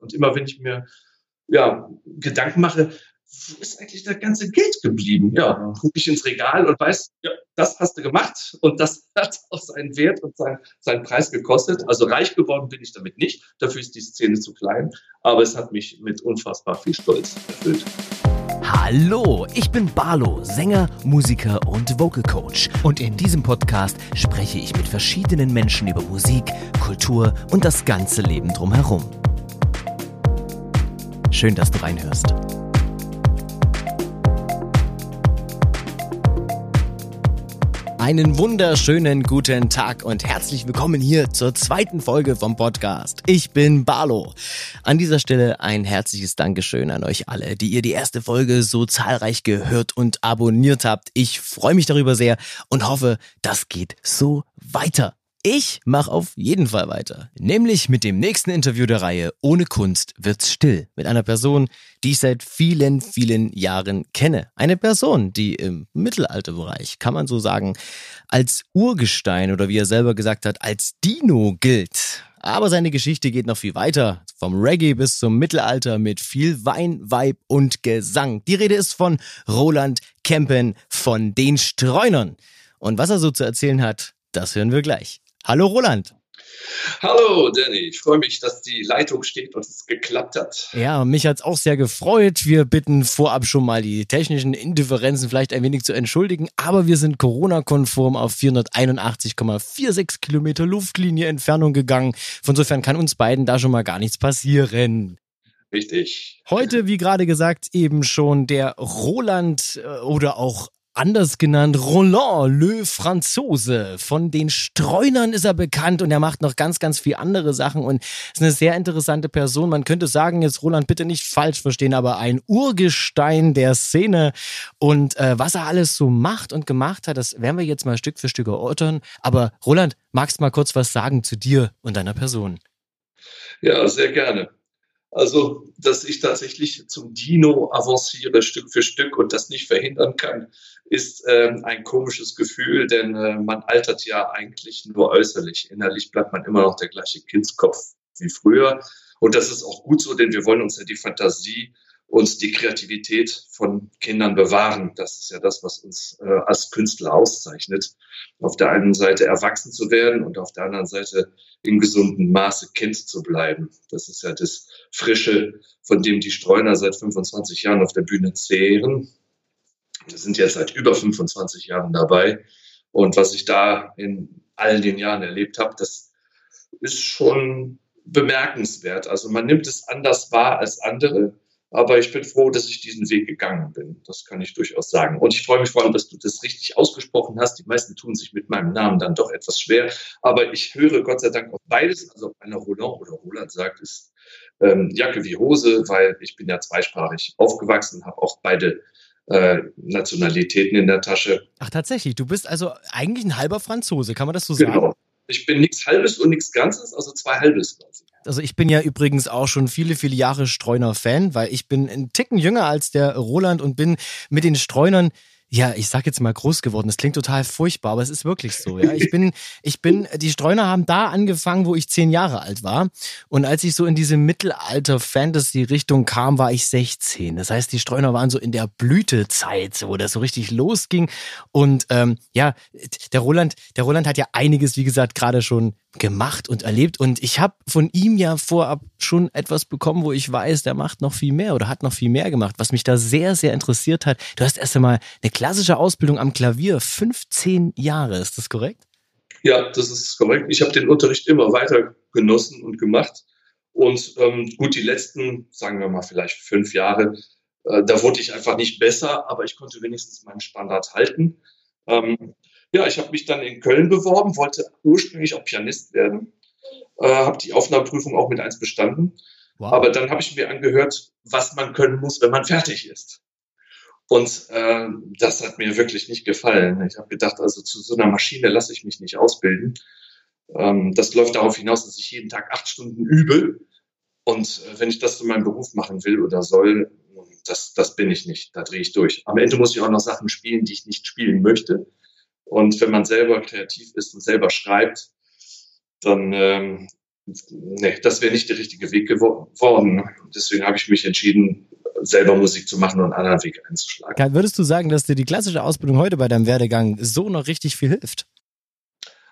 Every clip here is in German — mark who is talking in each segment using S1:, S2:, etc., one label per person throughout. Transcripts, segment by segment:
S1: Und immer wenn ich mir ja, Gedanken mache, wo ist eigentlich das ganze Geld geblieben? Ja, gucke ich ins Regal und weiß, ja, das hast du gemacht und das hat auch seinen Wert und seinen, seinen Preis gekostet. Also reich geworden bin ich damit nicht. Dafür ist die Szene zu klein. Aber es hat mich mit unfassbar viel Stolz erfüllt.
S2: Hallo, ich bin Barlo, Sänger, Musiker und Vocal Coach. Und in diesem Podcast spreche ich mit verschiedenen Menschen über Musik, Kultur und das ganze Leben drumherum. Schön, dass du reinhörst. Einen wunderschönen guten Tag und herzlich willkommen hier zur zweiten Folge vom Podcast. Ich bin Barlo. An dieser Stelle ein herzliches Dankeschön an euch alle, die ihr die erste Folge so zahlreich gehört und abonniert habt. Ich freue mich darüber sehr und hoffe, das geht so weiter. Ich mache auf jeden Fall weiter. Nämlich mit dem nächsten Interview der Reihe Ohne Kunst wird's still. Mit einer Person, die ich seit vielen, vielen Jahren kenne. Eine Person, die im Mittelalterbereich, kann man so sagen, als Urgestein oder wie er selber gesagt hat, als Dino gilt. Aber seine Geschichte geht noch viel weiter. Vom Reggae bis zum Mittelalter mit viel Wein, Weib und Gesang. Die Rede ist von Roland Kempen von den Streunern. Und was er so zu erzählen hat, das hören wir gleich. Hallo Roland.
S1: Hallo Danny, ich freue mich, dass die Leitung steht und es geklappt hat.
S2: Ja, mich hat es auch sehr gefreut. Wir bitten vorab schon mal die technischen Indifferenzen vielleicht ein wenig zu entschuldigen, aber wir sind Corona-konform auf 481,46 Kilometer Luftlinie Entfernung gegangen. Von insofern kann uns beiden da schon mal gar nichts passieren.
S1: Richtig.
S2: Heute, wie gerade gesagt, eben schon der Roland äh, oder auch anders genannt Roland Le Franzose. Von den Streunern ist er bekannt und er macht noch ganz, ganz viel andere Sachen und ist eine sehr interessante Person. Man könnte sagen, jetzt Roland bitte nicht falsch verstehen, aber ein Urgestein der Szene und äh, was er alles so macht und gemacht hat, das werden wir jetzt mal Stück für Stück erörtern. Aber Roland, magst du mal kurz was sagen zu dir und deiner Person?
S1: Ja, sehr gerne. Also, dass ich tatsächlich zum Dino avanciere Stück für Stück und das nicht verhindern kann, ist ähm, ein komisches Gefühl, denn äh, man altert ja eigentlich nur äußerlich. Innerlich bleibt man immer noch der gleiche Kindskopf wie früher. Und das ist auch gut so, denn wir wollen uns ja die Fantasie und die Kreativität von Kindern bewahren. Das ist ja das, was uns äh, als Künstler auszeichnet. Auf der einen Seite erwachsen zu werden und auf der anderen Seite im gesunden Maße Kind zu bleiben. Das ist ja das Frische, von dem die Streuner seit 25 Jahren auf der Bühne zehren. Wir sind jetzt seit über 25 Jahren dabei. Und was ich da in all den Jahren erlebt habe, das ist schon bemerkenswert. Also man nimmt es anders wahr als andere. Aber ich bin froh, dass ich diesen Weg gegangen bin. Das kann ich durchaus sagen. Und ich freue mich vor allem, dass du das richtig ausgesprochen hast. Die meisten tun sich mit meinem Namen dann doch etwas schwer. Aber ich höre Gott sei Dank auf beides. Also ob einer Roland oder Roland sagt, ist ähm, Jacke wie Hose, weil ich bin ja zweisprachig aufgewachsen, habe auch beide äh, Nationalitäten in der Tasche.
S2: Ach tatsächlich, du bist also eigentlich ein halber Franzose, kann man das so sagen? Genau.
S1: Ich bin nichts Halbes und nichts Ganzes, also zwei Halbes quasi.
S2: Also ich bin ja übrigens auch schon viele, viele Jahre Streuner-Fan, weil ich bin ein Ticken jünger als der Roland und bin mit den Streunern ja, ich sag jetzt mal groß geworden. Das klingt total furchtbar, aber es ist wirklich so. Ja, ich bin, ich bin, die Streuner haben da angefangen, wo ich zehn Jahre alt war. Und als ich so in diese Mittelalter-Fantasy-Richtung kam, war ich 16. Das heißt, die Streuner waren so in der Blütezeit, wo das so richtig losging. Und ähm, ja, der Roland, der Roland hat ja einiges, wie gesagt, gerade schon gemacht und erlebt. Und ich habe von ihm ja vorab schon etwas bekommen, wo ich weiß, der macht noch viel mehr oder hat noch viel mehr gemacht, was mich da sehr, sehr interessiert hat. Du hast erst einmal eine klassische Ausbildung am Klavier, 15 Jahre, ist das korrekt?
S1: Ja, das ist korrekt. Ich habe den Unterricht immer weiter genossen und gemacht. Und ähm, gut, die letzten, sagen wir mal, vielleicht fünf Jahre, äh, da wurde ich einfach nicht besser, aber ich konnte wenigstens meinen Standard halten. Ähm, ja, ich habe mich dann in Köln beworben, wollte ursprünglich auch Pianist werden, äh, habe die Aufnahmeprüfung auch mit eins bestanden. Wow. Aber dann habe ich mir angehört, was man können muss, wenn man fertig ist. Und äh, das hat mir wirklich nicht gefallen. Ich habe gedacht, also zu so einer Maschine lasse ich mich nicht ausbilden. Ähm, das läuft darauf hinaus, dass ich jeden Tag acht Stunden übe. Und äh, wenn ich das zu meinem Beruf machen will oder soll, das, das bin ich nicht. Da drehe ich durch. Am Ende muss ich auch noch Sachen spielen, die ich nicht spielen möchte. Und wenn man selber kreativ ist und selber schreibt, dann ähm, nee, das wäre nicht der richtige Weg geworden. Deswegen habe ich mich entschieden, selber Musik zu machen und einen anderen Weg einzuschlagen.
S2: Würdest du sagen, dass dir die klassische Ausbildung heute bei deinem Werdegang so noch richtig viel hilft?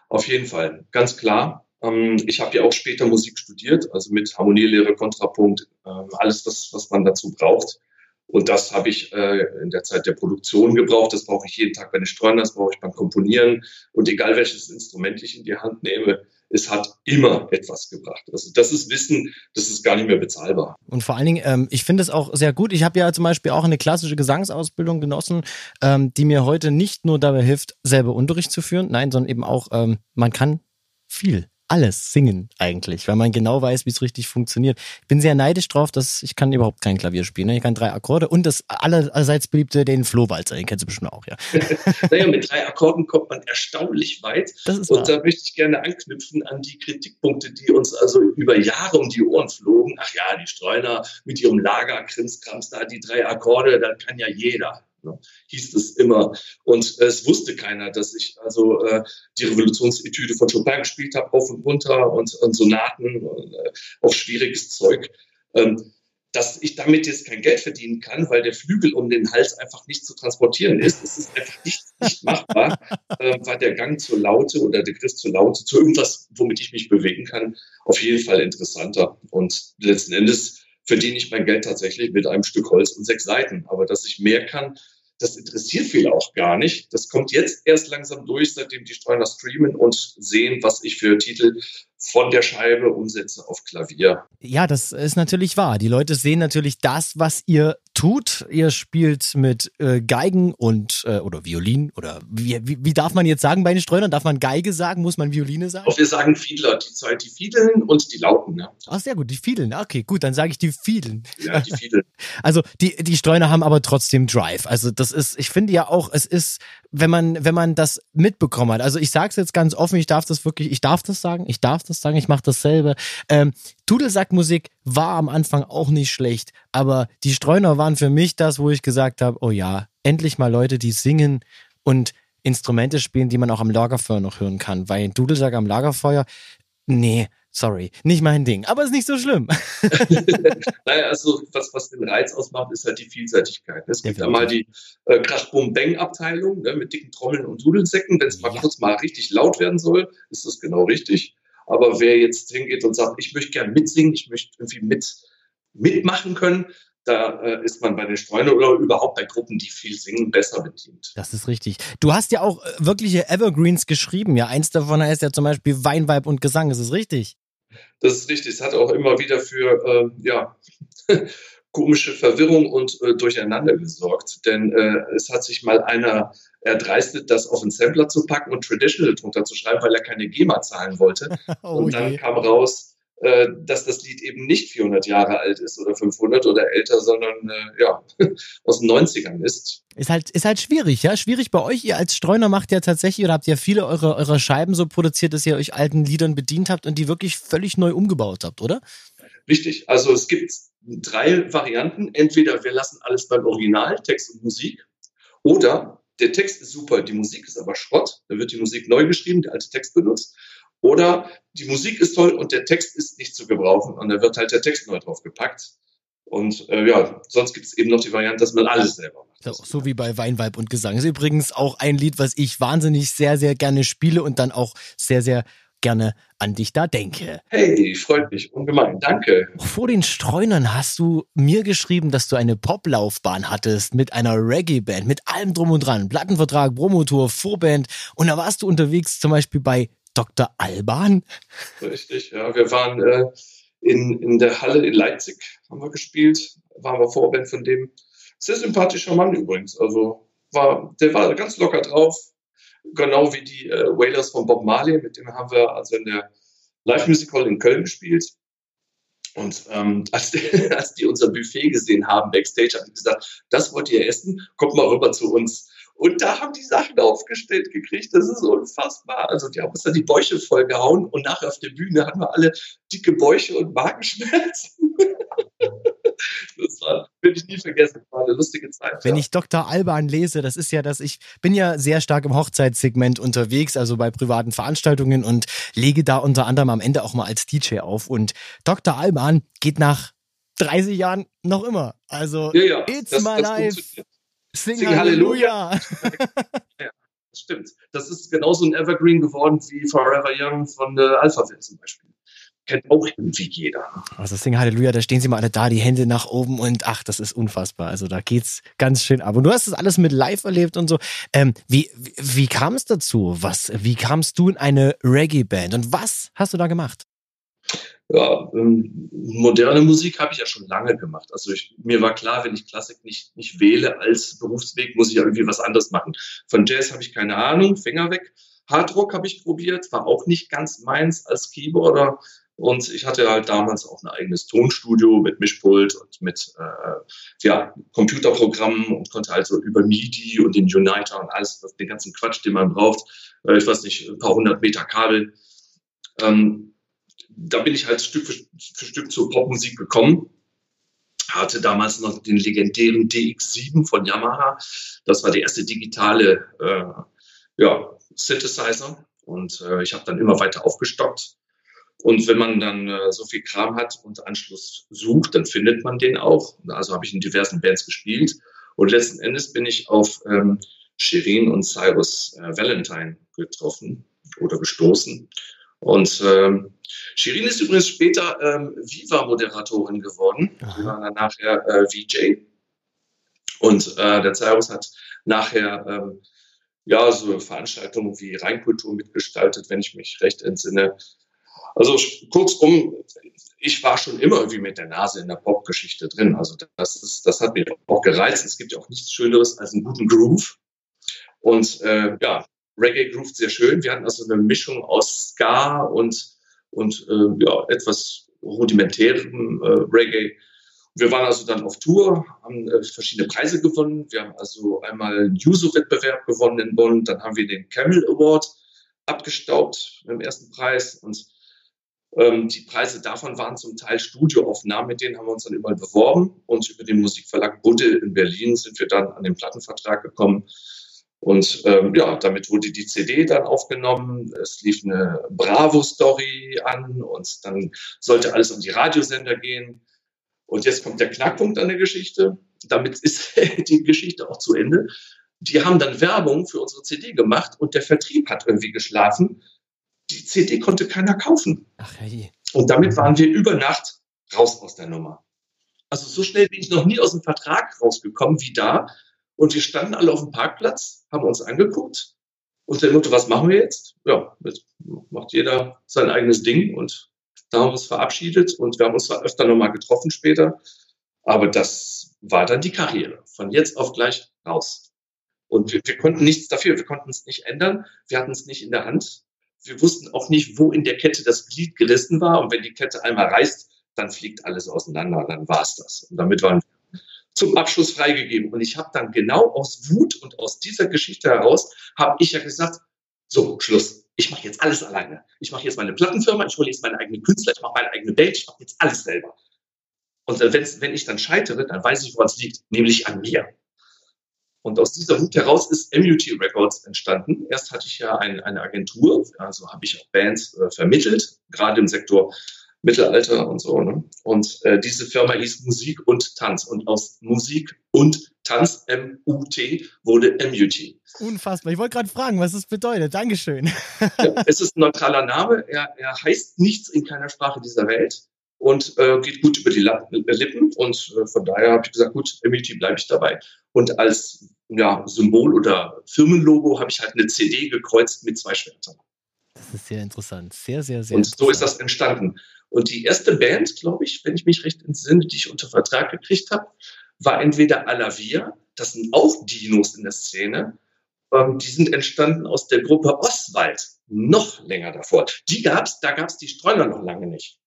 S1: Auf jeden Fall, ganz klar. Ähm, ich habe ja auch später Musik studiert, also mit Harmonielehre, Kontrapunkt, ähm, alles, was, was man dazu braucht. Und das habe ich äh, in der Zeit der Produktion gebraucht. Das brauche ich jeden Tag bei den Steuern, das brauche ich beim Komponieren. Und egal welches Instrument ich in die Hand nehme, es hat immer etwas gebracht. Also das ist Wissen, das ist gar nicht mehr bezahlbar.
S2: Und vor allen Dingen, ähm, ich finde es auch sehr gut. Ich habe ja zum Beispiel auch eine klassische Gesangsausbildung genossen, ähm, die mir heute nicht nur dabei hilft, selber Unterricht zu führen, nein, sondern eben auch, ähm, man kann viel alles singen eigentlich, weil man genau weiß, wie es richtig funktioniert. Ich bin sehr neidisch drauf, dass ich kann überhaupt kein Klavier spielen. Ne? Ich kann drei Akkorde und das allerseits beliebte, den Flohwalzer, den kennst du bestimmt auch, ja.
S1: naja, mit drei Akkorden kommt man erstaunlich weit. Das ist und wahr. da möchte ich gerne anknüpfen an die Kritikpunkte, die uns also über Jahre um die Ohren flogen. Ach ja, die Streuner mit ihrem Lager, Krimskrams, da die drei Akkorde, das kann ja jeder. Ne, hieß es immer. Und äh, es wusste keiner, dass ich also äh, die Revolutionsetüde von Chopin gespielt habe, auf und runter und, und Sonaten, und, äh, auch schwieriges Zeug. Ähm, dass ich damit jetzt kein Geld verdienen kann, weil der Flügel um den Hals einfach nicht zu transportieren ist. Es ist einfach nicht, nicht machbar, äh, war der Gang zur Laute oder der Griff zur Laute zu irgendwas, womit ich mich bewegen kann, auf jeden Fall interessanter. Und letzten Endes verdiene ich mein Geld tatsächlich mit einem Stück Holz und sechs Seiten. Aber dass ich mehr kann, das interessiert viele auch gar nicht. Das kommt jetzt erst langsam durch, seitdem die Streuner streamen und sehen, was ich für Titel von der Scheibe umsetze auf Klavier.
S2: Ja, das ist natürlich wahr. Die Leute sehen natürlich das, was ihr tut. Ihr spielt mit äh, Geigen und äh, oder Violin oder wie, wie, wie, darf man jetzt sagen bei den Streunern? Darf man Geige sagen? Muss man Violine sagen?
S1: Auch wir sagen Fiedler, die zwei, die Fiedeln und die Lauten. Ja.
S2: Ach, sehr gut, die Fiedeln. Okay, gut, dann sage ich die Fiedeln.
S1: Ja, die Fiedeln.
S2: Also die, die Streuner haben aber trotzdem Drive. Also das ist, ich finde ja auch, es ist, wenn man, wenn man das mitbekommen hat. Also ich sage es jetzt ganz offen, ich darf das wirklich, ich darf das sagen, ich darf das sagen, ich mache dasselbe. Ähm, Dudelsackmusik war am Anfang auch nicht schlecht, aber die Streuner waren für mich das, wo ich gesagt habe, oh ja, endlich mal Leute, die singen und Instrumente spielen, die man auch am Lagerfeuer noch hören kann. Weil ein Dudelsack am Lagerfeuer, nee, sorry, nicht mein Ding. Aber ist nicht so schlimm.
S1: naja, also was, was den Reiz ausmacht, ist halt die Vielseitigkeit. Es gibt einmal die äh, Krasch-Bum-Bang-Abteilung ne, mit dicken Trommeln und Dudelsäcken. Wenn es mal ja. kurz mal richtig laut werden soll, ist das genau richtig. Aber wer jetzt hingeht und sagt, ich möchte gern mitsingen, ich möchte irgendwie mit, mitmachen können, da äh, ist man bei den Streunern oder überhaupt bei Gruppen, die viel singen, besser bedient.
S2: Das ist richtig. Du hast ja auch äh, wirkliche Evergreens geschrieben. Ja, eins davon heißt ja zum Beispiel Weinweib und Gesang. Ist es richtig?
S1: Das ist richtig. Es hat auch immer wieder für äh, ja, komische Verwirrung und äh, Durcheinander gesorgt. Denn äh, es hat sich mal einer erdreistet, das auf einen Sampler zu packen und Traditional drunter zu schreiben, weil er keine GEMA zahlen wollte. oh und dann je. kam raus, äh, dass das Lied eben nicht 400 Jahre alt ist oder 500 oder älter, sondern äh, ja, aus den 90ern ist.
S2: Ist halt, ist halt schwierig, ja. Schwierig bei euch. Ihr als Streuner macht ja tatsächlich oder habt ja viele eurer, eurer Scheiben so produziert, dass ihr euch alten Liedern bedient habt und die wirklich völlig neu umgebaut habt, oder?
S1: Richtig. Also es gibt drei Varianten. Entweder wir lassen alles beim Original, Text und Musik, oder der Text ist super, die Musik ist aber Schrott. Da wird die Musik neu geschrieben, der alte Text benutzt. Oder die Musik ist toll und der Text ist nicht zu gebrauchen und da wird halt der Text neu drauf gepackt. Und äh, ja, sonst gibt es eben noch die Variante, dass man alles selber macht.
S2: So, so wie bei Weinweib und Gesang. Das ist übrigens auch ein Lied, was ich wahnsinnig sehr, sehr gerne spiele und dann auch sehr, sehr gerne an dich da denke.
S1: Hey, freut mich ungemein. Danke.
S2: Vor den Streunern hast du mir geschrieben, dass du eine Poplaufbahn hattest mit einer Reggae-Band, mit allem drum und dran. Plattenvertrag, Promotor, Vorband. Und da warst du unterwegs zum Beispiel bei Dr. Alban.
S1: Richtig, ja. Wir waren äh, in, in der Halle in Leipzig, haben wir gespielt. Waren wir Vorband von dem. Sehr sympathischer Mann übrigens. Also war, der war ganz locker drauf. Genau wie die äh, Wailers von Bob Marley. Mit dem haben wir also in der Live Music Hall in Köln gespielt. Und ähm, als, die, als die unser Buffet gesehen haben backstage, haben die gesagt, das wollt ihr essen? Kommt mal rüber zu uns. Und da haben die Sachen aufgestellt gekriegt. Das ist unfassbar. Also die haben uns da die Bäuche vollgehauen und nachher auf der Bühne hatten wir alle dicke Bäuche und Magenschmerzen. das war werde ich nie vergessen. War eine lustige Zeit.
S2: Wenn ja. ich Dr. Alban lese, das ist ja das, ich bin ja sehr stark im Hochzeitssegment unterwegs, also bei privaten Veranstaltungen und lege da unter anderem am Ende auch mal als DJ auf. Und Dr. Alban geht nach 30 Jahren noch immer. Also,
S1: ja, ja,
S2: it's das, my das life.
S1: Sing, Sing Halleluja. ja, das stimmt. Das ist genauso ein Evergreen geworden wie Forever Young von äh, Alphaville zum Beispiel kennt auch irgendwie jeder.
S2: Also das Ding Halleluja, da stehen sie mal alle da, die Hände nach oben und ach, das ist unfassbar. Also da geht's ganz schön ab. Und du hast das alles mit live erlebt und so. Ähm, wie wie, kam es dazu? Was, wie kamst du in eine Reggae-Band und was hast du da gemacht?
S1: Ja, ähm, moderne Musik habe ich ja schon lange gemacht. Also ich, mir war klar, wenn ich Klassik nicht, nicht wähle als Berufsweg, muss ich ja irgendwie was anderes machen. Von Jazz habe ich keine Ahnung, Finger weg. Hardrock habe ich probiert, war auch nicht ganz meins als Keyboarder. Und ich hatte halt damals auch ein eigenes Tonstudio mit Mischpult und mit äh, ja, Computerprogrammen und konnte also über MIDI und den Uniter und alles, den ganzen Quatsch, den man braucht, äh, ich weiß nicht, ein paar hundert Meter Kabel. Ähm, da bin ich halt Stück für, für Stück zur Popmusik gekommen. Hatte damals noch den legendären DX7 von Yamaha. Das war der erste digitale äh, ja, Synthesizer. Und äh, ich habe dann immer weiter aufgestockt und wenn man dann äh, so viel Kram hat und Anschluss sucht, dann findet man den auch. Also habe ich in diversen Bands gespielt. Und letzten Endes bin ich auf ähm, Shirin und Cyrus äh, Valentine getroffen oder gestoßen. Und ähm, Shirin ist übrigens später ähm, Viva-Moderatorin geworden. Sie war dann nachher äh, VJ. Und äh, der Cyrus hat nachher ähm, ja so Veranstaltungen wie Rheinkultur mitgestaltet, wenn ich mich recht entsinne. Also kurzum, ich war schon immer irgendwie mit der Nase in der Popgeschichte drin. Also das, ist, das hat mich auch gereizt. Es gibt ja auch nichts Schöneres als einen guten Groove. Und äh, ja, Reggae groovt sehr schön. Wir hatten also eine Mischung aus Ska und, und äh, ja, etwas rudimentärem äh, Reggae. Wir waren also dann auf Tour, haben äh, verschiedene Preise gewonnen. Wir haben also einmal einen Juso-Wettbewerb gewonnen in Bonn, dann haben wir den Camel Award abgestaubt im ersten Preis und ähm, die Preise davon waren zum Teil Studioaufnahmen, mit denen haben wir uns dann überall beworben. Und über den Musikverlag Budde in Berlin sind wir dann an den Plattenvertrag gekommen. Und ähm, ja, damit wurde die CD dann aufgenommen. Es lief eine Bravo-Story an und dann sollte alles um die Radiosender gehen. Und jetzt kommt der Knackpunkt an der Geschichte. Damit ist die Geschichte auch zu Ende. Die haben dann Werbung für unsere CD gemacht und der Vertrieb hat irgendwie geschlafen die CD konnte keiner kaufen. Ach, hey. Und damit waren wir über Nacht raus aus der Nummer. Also so schnell bin ich noch nie aus dem Vertrag rausgekommen wie da. Und wir standen alle auf dem Parkplatz, haben uns angeguckt und der Motto, was machen wir jetzt? Ja, jetzt macht jeder sein eigenes Ding und da haben wir uns verabschiedet und wir haben uns zwar öfter nochmal getroffen später, aber das war dann die Karriere. Von jetzt auf gleich raus. Und wir, wir konnten nichts dafür, wir konnten es nicht ändern, wir hatten es nicht in der Hand wir wussten auch nicht, wo in der Kette das Glied gerissen war. Und wenn die Kette einmal reißt, dann fliegt alles auseinander. Dann war es das. Und damit waren wir zum Abschluss freigegeben. Und ich habe dann genau aus Wut und aus dieser Geschichte heraus, habe ich ja gesagt, so, Schluss. Ich mache jetzt alles alleine. Ich mache jetzt meine Plattenfirma, ich hole jetzt meine eigenen Künstler, ich mache meine eigene Band, ich mache jetzt alles selber. Und wenn ich dann scheitere, dann weiß ich, woran es liegt, nämlich an mir. Und aus dieser Wut heraus ist MUT Records entstanden. Erst hatte ich ja ein, eine Agentur, also habe ich auch Bands äh, vermittelt, gerade im Sektor Mittelalter und so. Ne? Und äh, diese Firma hieß Musik und Tanz. Und aus Musik und Tanz, M-U-T, wurde MUT.
S2: Unfassbar. Ich wollte gerade fragen, was das bedeutet. Dankeschön.
S1: ja, es ist ein neutraler Name. Er, er heißt nichts in keiner Sprache dieser Welt und äh, geht gut über die Lippen. Und äh, von daher habe ich gesagt, gut, MUT bleibe ich dabei. Und als ja, Symbol oder Firmenlogo habe ich halt eine CD gekreuzt mit zwei Schwertern.
S2: Das ist sehr interessant. Sehr, sehr, sehr
S1: Und so ist das entstanden. Und die erste Band, glaube ich, wenn ich mich recht entsinne, die ich unter Vertrag gekriegt habe, war entweder Alavia, das sind auch Dinos in der Szene, ähm, die sind entstanden aus der Gruppe Oswald, noch länger davor. Die gab's, da gab's die Streuner noch lange nicht.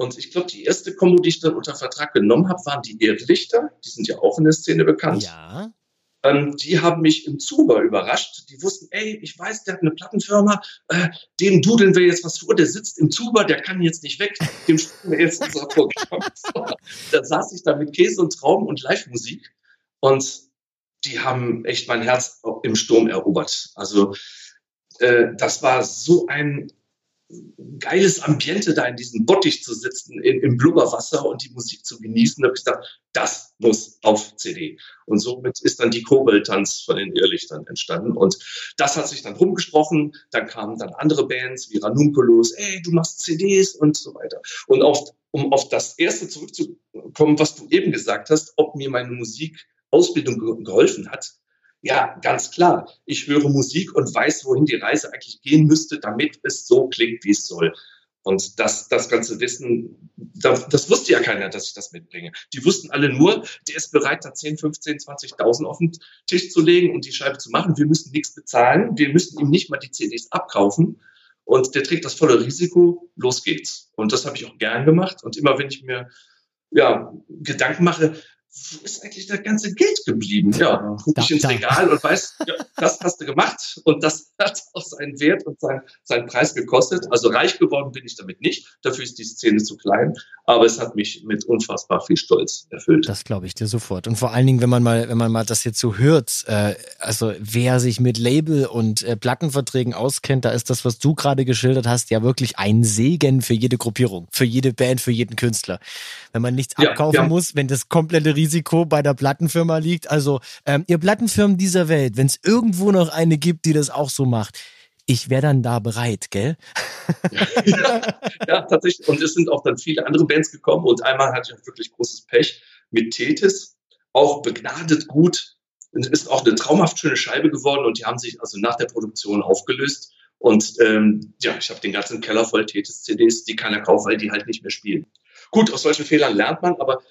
S1: Und ich glaube, die erste Kombo, die ich dann unter Vertrag genommen habe, waren die Erdlichter. Die sind ja auch in der Szene bekannt.
S2: Ja.
S1: ähm, die haben mich im Zuber überrascht. Die wussten, ey, ich weiß, der hat eine Plattenfirma, äh, dem dudeln wir jetzt was vor, der sitzt im Zuber, der kann jetzt nicht weg, dem spielen wir jetzt unser Programm vor. Da saß ich da mit Käse und Traum und Live-Musik und die haben echt mein Herz im Sturm erobert. Also äh, das war so ein geiles Ambiente, da in diesem Bottich zu sitzen, in, im Blubberwasser und die Musik zu genießen. Da habe ich gedacht, das muss auf CD. Und somit ist dann die Kobold-Tanz von den Irrlichtern entstanden. Und das hat sich dann rumgesprochen. Dann kamen dann andere Bands wie Ranunculus, ey, du machst CDs und so weiter. Und auf, um auf das erste zurückzukommen, was du eben gesagt hast, ob mir meine Musikausbildung geholfen hat, ja, ganz klar. Ich höre Musik und weiß, wohin die Reise eigentlich gehen müsste, damit es so klingt, wie es soll. Und das, das ganze Wissen, das, das wusste ja keiner, dass ich das mitbringe. Die wussten alle nur, der ist bereit, da 10, 15, 20.000 auf den Tisch zu legen und die Scheibe zu machen. Wir müssen nichts bezahlen. Wir müssen ihm nicht mal die CDs abkaufen. Und der trägt das volle Risiko. Los geht's. Und das habe ich auch gern gemacht. Und immer wenn ich mir ja, Gedanken mache, wo ist eigentlich das ganze Geld geblieben? Ja, gucke ich ins Regal und weiß, ja, das hast du gemacht und das hat auch seinen Wert und seinen, seinen Preis gekostet. Also reich geworden bin ich damit nicht. Dafür ist die Szene zu klein, aber es hat mich mit unfassbar viel Stolz erfüllt.
S2: Das glaube ich dir sofort. Und vor allen Dingen, wenn man mal, wenn man mal das jetzt so hört, äh, also wer sich mit Label und äh, Plattenverträgen auskennt, da ist das, was du gerade geschildert hast, ja wirklich ein Segen für jede Gruppierung, für jede Band, für jeden Künstler. Wenn man nichts ja, abkaufen ja. muss, wenn das komplette Risiko bei der Plattenfirma liegt. Also ähm, ihr Plattenfirmen dieser Welt, wenn es irgendwo noch eine gibt, die das auch so macht, ich wäre dann da bereit, gell?
S1: ja, ja, tatsächlich. Und es sind auch dann viele andere Bands gekommen und einmal hatte ich wirklich großes Pech mit Tethys, auch begnadet gut. Es ist auch eine traumhaft schöne Scheibe geworden und die haben sich also nach der Produktion aufgelöst. Und ähm, ja, ich habe den ganzen Keller voll Tethys-CDs, die keiner kauft, weil die halt nicht mehr spielen. Gut, aus solchen Fehlern lernt man, aber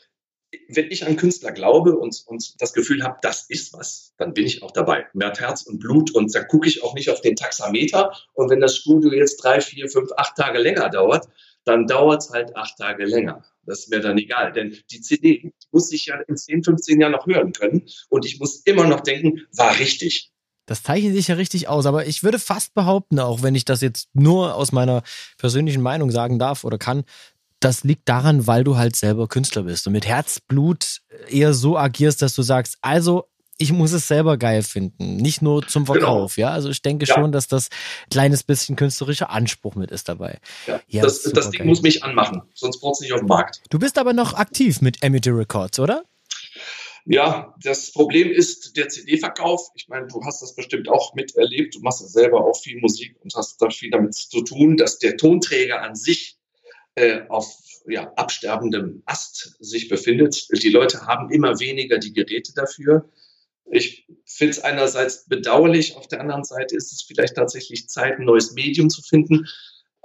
S1: wenn ich an Künstler glaube und, und das Gefühl habe, das ist was, dann bin ich auch dabei. Mehr Herz und Blut und da gucke ich auch nicht auf den Taxameter. Und wenn das Studio jetzt drei, vier, fünf, acht Tage länger dauert, dann dauert es halt acht Tage länger. Das ist mir dann egal, denn die CD muss ich ja in 10, 15 Jahren noch hören können und ich muss immer noch denken, war richtig.
S2: Das zeichnet sich ja richtig aus, aber ich würde fast behaupten, auch wenn ich das jetzt nur aus meiner persönlichen Meinung sagen darf oder kann, das liegt daran, weil du halt selber Künstler bist und mit Herzblut eher so agierst, dass du sagst, also ich muss es selber geil finden, nicht nur zum genau. Verkauf, genau. ja. Also ich denke ja. schon, dass das kleines bisschen künstlerischer Anspruch mit ist dabei.
S1: Ja, ja das, das Ding geil. muss mich anmachen, sonst braucht es nicht auf dem Markt.
S2: Du bist aber noch aktiv mit Amity Records, oder?
S1: Ja, das Problem ist der CD-Verkauf. Ich meine, du hast das bestimmt auch miterlebt. Du machst ja selber auch viel Musik und hast da viel damit zu tun, dass der Tonträger an sich äh, auf ja, absterbendem Ast sich befindet. Die Leute haben immer weniger die Geräte dafür. Ich finde es einerseits bedauerlich, auf der anderen Seite ist es vielleicht tatsächlich Zeit, ein neues Medium zu finden.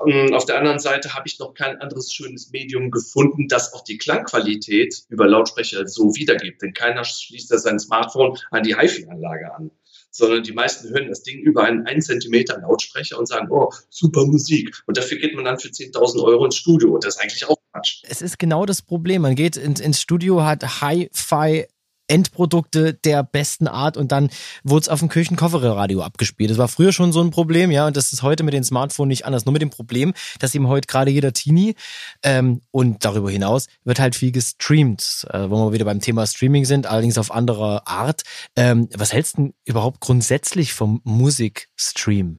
S1: Ähm, auf der anderen Seite habe ich noch kein anderes schönes Medium gefunden, das auch die Klangqualität über Lautsprecher so wiedergibt. Denn keiner schließt ja sein Smartphone an die HiFi-Anlage an sondern die meisten hören das Ding über einen 1 Zentimeter Lautsprecher und sagen, oh, super Musik. Und dafür geht man dann für 10.000 Euro ins Studio. Und das ist eigentlich auch Quatsch.
S2: Es ist genau das Problem. Man geht ins, ins Studio, hat Hi-Fi Endprodukte der besten Art und dann wurde es auf dem Küchenkofferradio abgespielt. Das war früher schon so ein Problem, ja, und das ist heute mit den Smartphones nicht anders. Nur mit dem Problem, dass eben heute gerade jeder Teenie ähm, und darüber hinaus wird halt viel gestreamt, äh, wo wir wieder beim Thema Streaming sind, allerdings auf anderer Art. Ähm, was hältst du denn überhaupt grundsätzlich vom Musikstream?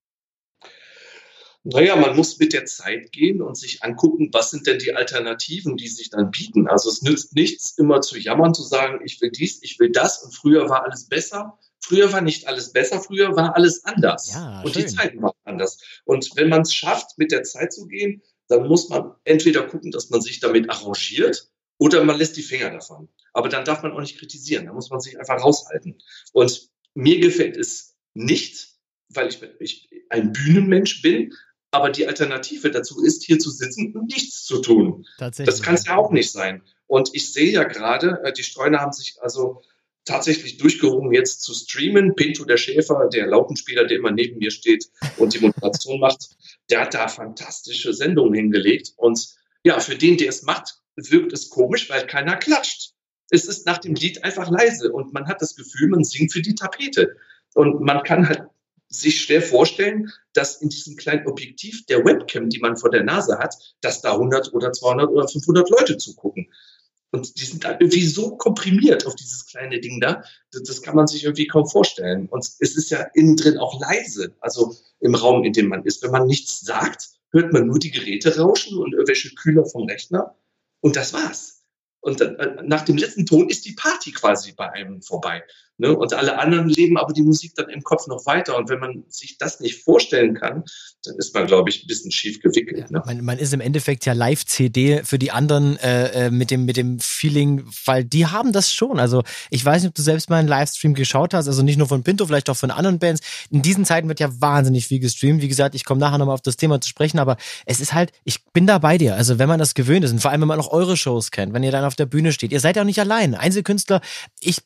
S1: Naja, man muss mit der Zeit gehen und sich angucken, was sind denn die Alternativen, die sich dann bieten. Also es nützt nichts, immer zu jammern, zu sagen, ich will dies, ich will das und früher war alles besser. Früher war nicht alles besser, früher war alles anders. Ja, und die Zeiten waren anders. Und wenn man es schafft, mit der Zeit zu gehen, dann muss man entweder gucken, dass man sich damit arrangiert oder man lässt die Finger davon. Aber dann darf man auch nicht kritisieren. Da muss man sich einfach raushalten. Und mir gefällt es nicht, weil ich, ich ein Bühnenmensch bin, aber die Alternative dazu ist, hier zu sitzen und nichts zu tun. Das kann es ja auch nicht sein. Und ich sehe ja gerade, äh, die Streuner haben sich also tatsächlich durchgerungen, jetzt zu streamen. Pinto, der Schäfer, der Lautenspieler, der immer neben mir steht und die Moderation macht, der hat da fantastische Sendungen hingelegt. Und ja, für den, der es macht, wirkt es komisch, weil keiner klatscht. Es ist nach dem Lied einfach leise und man hat das Gefühl, man singt für die Tapete. Und man kann halt sich schwer vorstellen, dass in diesem kleinen Objektiv der Webcam, die man vor der Nase hat, dass da 100 oder 200 oder 500 Leute zugucken. Und die sind dann irgendwie so komprimiert auf dieses kleine Ding da, das, kann man sich irgendwie kaum vorstellen. Und es ist ja innen drin auch leise, also im Raum, in dem man ist. Wenn man nichts sagt, hört man nur die Geräte rauschen und irgendwelche Kühler vom Rechner. Und das war's. Und dann, äh, nach dem letzten Ton ist die Party quasi bei einem vorbei. Ne? Und alle anderen leben aber die Musik dann im Kopf noch weiter. Und wenn man sich das nicht vorstellen kann, dann ist man, glaube ich, ein bisschen schief gewickelt.
S2: Ne? Man, man, ist im Endeffekt ja Live-CD für die anderen äh, äh, mit, dem, mit dem Feeling, weil die haben das schon. Also ich weiß nicht, ob du selbst mal einen Livestream geschaut hast, also nicht nur von Pinto, vielleicht auch von anderen Bands. In diesen Zeiten wird ja wahnsinnig viel gestreamt. Wie gesagt, ich komme nachher nochmal auf das Thema zu sprechen, aber es ist halt, ich bin da bei dir. Also wenn man das gewöhnt ist und vor allem, wenn man auch eure Shows kennt, wenn ihr dann auf auf der Bühne steht. Ihr seid ja auch nicht allein. Einzelkünstler, ich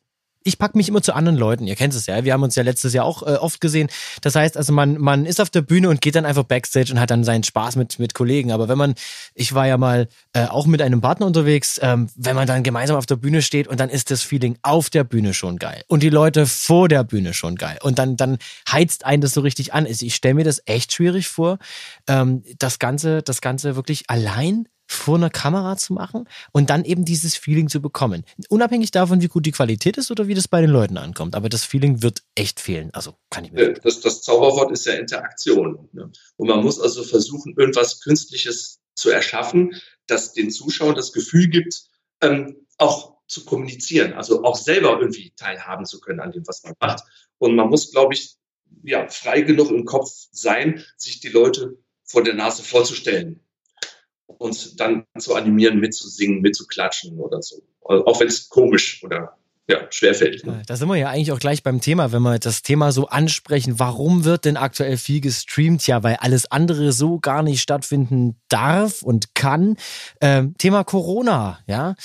S2: ich packe mich immer zu anderen Leuten. Ihr kennt es ja. Wir haben uns ja letztes Jahr auch äh, oft gesehen. Das heißt, also man, man ist auf der Bühne und geht dann einfach backstage und hat dann seinen Spaß mit, mit Kollegen. Aber wenn man, ich war ja mal äh, auch mit einem Partner unterwegs, ähm, wenn man dann gemeinsam auf der Bühne steht und dann ist das Feeling auf der Bühne schon geil. Und die Leute vor der Bühne schon geil. Und dann, dann heizt einen das so richtig an. Ich stelle mir das echt schwierig vor, ähm, das Ganze, das Ganze wirklich allein vor einer Kamera zu machen und dann eben dieses Feeling zu bekommen. Unabhängig davon, wie gut die Qualität ist oder wie das bei den Leuten ankommt. Aber das Feeling wird echt fehlen. Also kann ich mir.
S1: Das, das Zauberwort ist ja Interaktion. Ne? Und man muss also versuchen, irgendwas Künstliches zu erschaffen, das den Zuschauern das Gefühl gibt, ähm, auch zu kommunizieren, also auch selber irgendwie teilhaben zu können an dem, was man macht. Und man muss, glaube ich, ja, frei genug im Kopf sein, sich die Leute vor der Nase vorzustellen und dann zu animieren, mitzusingen, mitzuklatschen oder so. Auch wenn es komisch oder ja, schwerfällt.
S2: Ne? Da sind wir ja eigentlich auch gleich beim Thema, wenn wir das Thema so ansprechen. Warum wird denn aktuell viel gestreamt? Ja, weil alles andere so gar nicht stattfinden darf und kann. Ähm, Thema Corona, ja.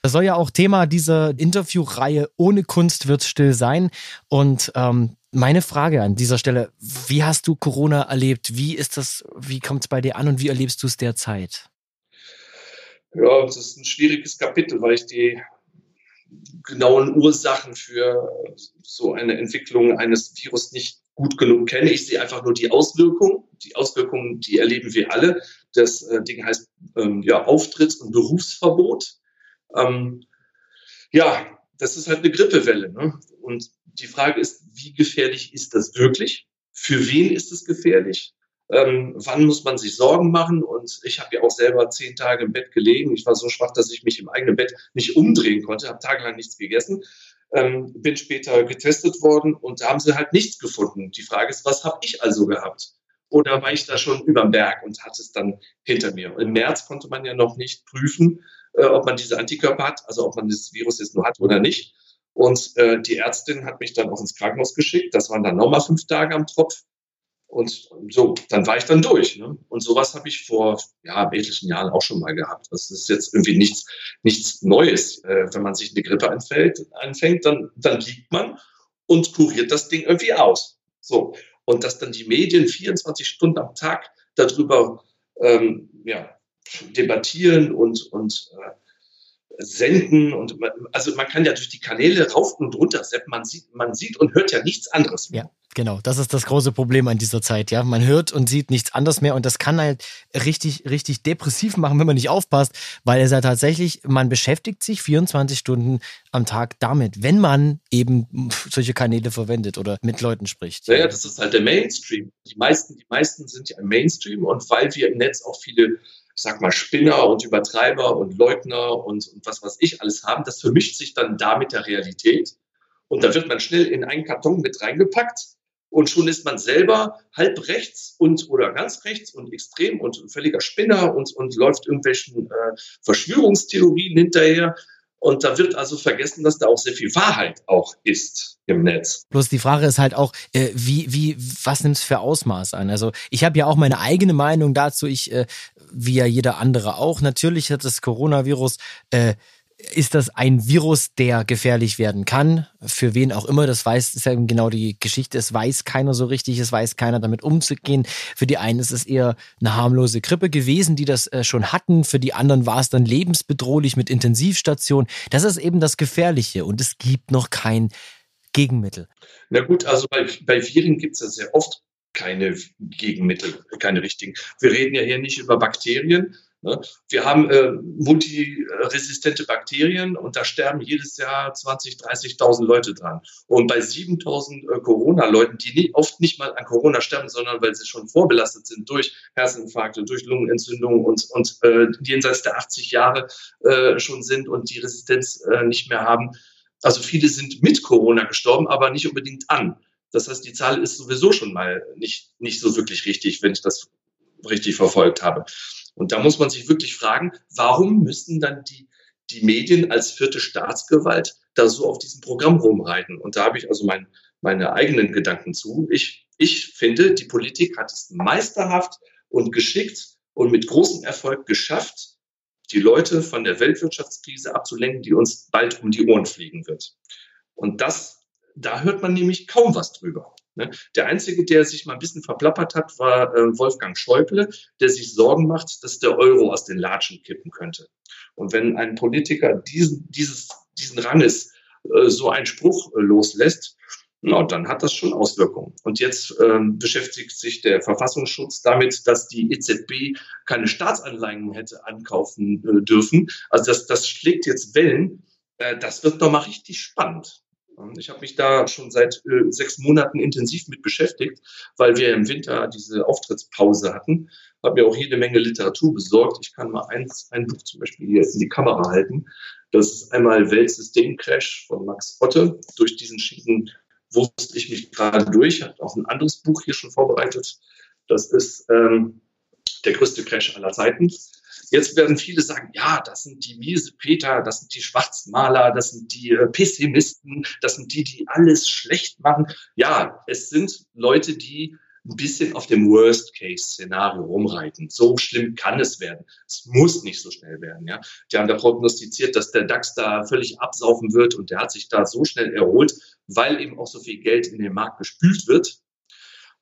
S2: Das soll ja auch Thema dieser Interviewreihe Ohne Kunst wird still sein. Und ähm, meine Frage an dieser Stelle, wie hast du Corona erlebt? Wie ist das, wie kommt es bei dir an und wie erlebst du es derzeit?
S1: Ja, das ist ein schwieriges Kapitel, weil ich die genauen Ursachen für so eine Entwicklung eines Virus nicht gut genug kenne. Ich sehe einfach nur die Auswirkungen. Die Auswirkungen, die erleben wir alle. Das äh, Ding heißt ähm, ja Auftritts- und Berufsverbot. Ähm, ja, das ist halt eine Grippewelle. Ne? Und die Frage ist, wie gefährlich ist das wirklich? Für wen ist es gefährlich? Ähm, wann muss man sich Sorgen machen? Und ich habe ja auch selber zehn Tage im Bett gelegen. Ich war so schwach, dass ich mich im eigenen Bett nicht umdrehen konnte, habe tagelang nichts gegessen. Ähm, bin später getestet worden und da haben sie halt nichts gefunden. Die Frage ist, was habe ich also gehabt? Oder war ich da schon überm Berg und hatte es dann hinter mir? Im März konnte man ja noch nicht prüfen, äh, ob man diese Antikörper hat, also ob man das Virus jetzt nur hat oder nicht. Und äh, die Ärztin hat mich dann auch ins Krankenhaus geschickt. Das waren dann nochmal fünf Tage am Tropf. Und so, dann war ich dann durch. Ne? Und sowas habe ich vor ja, etlichen Jahren auch schon mal gehabt. Das ist jetzt irgendwie nichts, nichts Neues. Äh, wenn man sich eine Grippe anfällt, anfängt, dann, dann liegt man und kuriert das Ding irgendwie aus. So. Und dass dann die Medien 24 Stunden am Tag darüber ähm, ja, debattieren und, und äh, senden und man, also man kann ja durch die Kanäle rauf und runter seppen. Man sieht, man sieht und hört ja nichts anderes.
S2: Ja, genau. Das ist das große Problem an dieser Zeit. Ja, man hört und sieht nichts anderes mehr und das kann halt richtig, richtig depressiv machen, wenn man nicht aufpasst, weil es ja tatsächlich, man beschäftigt sich 24 Stunden am Tag damit, wenn man eben solche Kanäle verwendet oder mit Leuten spricht.
S1: Ja, ja das ist halt der Mainstream. Die meisten, die meisten sind ja im Mainstream und weil wir im Netz auch viele ich sag mal, Spinner und Übertreiber und Leugner und, und was weiß ich alles haben, das vermischt sich dann da mit der Realität. Und da wird man schnell in einen Karton mit reingepackt und schon ist man selber halb rechts und oder ganz rechts und extrem und völliger Spinner und, und läuft irgendwelchen äh, Verschwörungstheorien hinterher. Und da wird also vergessen, dass da auch sehr viel Wahrheit auch ist im Netz.
S2: Bloß die Frage ist halt auch, äh, wie, wie, was nimmt es für Ausmaß an? Also ich habe ja auch meine eigene Meinung dazu. Ich, äh, wie ja jeder andere auch, natürlich hat das Coronavirus äh, ist das ein Virus, der gefährlich werden kann. Für wen auch immer, das weiß, ist ja genau die Geschichte. Es weiß keiner so richtig, es weiß keiner damit umzugehen. Für die einen ist es eher eine harmlose Grippe gewesen, die das äh, schon hatten. Für die anderen war es dann lebensbedrohlich mit Intensivstation. Das ist eben das Gefährliche und es gibt noch kein Gegenmittel.
S1: Na gut, also bei, bei Viren gibt es ja sehr oft keine Gegenmittel, keine richtigen. Wir reden ja hier nicht über Bakterien? Wir haben äh, multiresistente Bakterien und da sterben jedes Jahr 20, 30.000 Leute dran. Und bei 7.000 äh, Corona-Leuten, die nie, oft nicht mal an Corona sterben, sondern weil sie schon vorbelastet sind durch Herzinfarkte, durch Lungenentzündungen und, und äh, jenseits der 80 Jahre äh, schon sind und die Resistenz äh, nicht mehr haben. Also viele sind mit Corona gestorben, aber nicht unbedingt an. Das heißt, die Zahl ist sowieso schon mal nicht, nicht so wirklich richtig, wenn ich das richtig verfolgt habe. Und da muss man sich wirklich fragen, warum müssen dann die, die Medien als vierte Staatsgewalt da so auf diesem Programm rumreiten? Und da habe ich also mein, meine eigenen Gedanken zu. Ich, ich finde, die Politik hat es meisterhaft und geschickt und mit großem Erfolg geschafft, die Leute von der Weltwirtschaftskrise abzulenken, die uns bald um die Ohren fliegen wird. Und das, da hört man nämlich kaum was drüber. Ne? Der Einzige, der sich mal ein bisschen verplappert hat, war äh, Wolfgang Schäuble, der sich Sorgen macht, dass der Euro aus den Latschen kippen könnte. Und wenn ein Politiker diesen, dieses, diesen Ranges äh, so einen Spruch äh, loslässt, na, dann hat das schon Auswirkungen. Und jetzt ähm, beschäftigt sich der Verfassungsschutz damit, dass die EZB keine Staatsanleihen hätte ankaufen äh, dürfen. Also das, das schlägt jetzt Wellen. Äh, das wird doch mal richtig spannend. Ich habe mich da schon seit äh, sechs Monaten intensiv mit beschäftigt, weil wir im Winter diese Auftrittspause hatten. Habe mir auch jede Menge Literatur besorgt. Ich kann mal eins, ein Buch zum Beispiel hier in die Kamera halten. Das ist einmal Weltsystemcrash von Max Otte. Durch diesen Schienen wusste ich mich gerade durch. Ich habe auch ein anderes Buch hier schon vorbereitet. Das ist ähm, der größte Crash aller Zeiten. Jetzt werden viele sagen, ja, das sind die miese Peter, das sind die Schwarzmaler, das sind die äh, Pessimisten, das sind die, die alles schlecht machen. Ja, es sind Leute, die ein bisschen auf dem Worst-Case-Szenario rumreiten. So schlimm kann es werden. Es muss nicht so schnell werden. Ja, die haben da prognostiziert, dass der DAX da völlig absaufen wird und der hat sich da so schnell erholt, weil eben auch so viel Geld in den Markt gespült wird.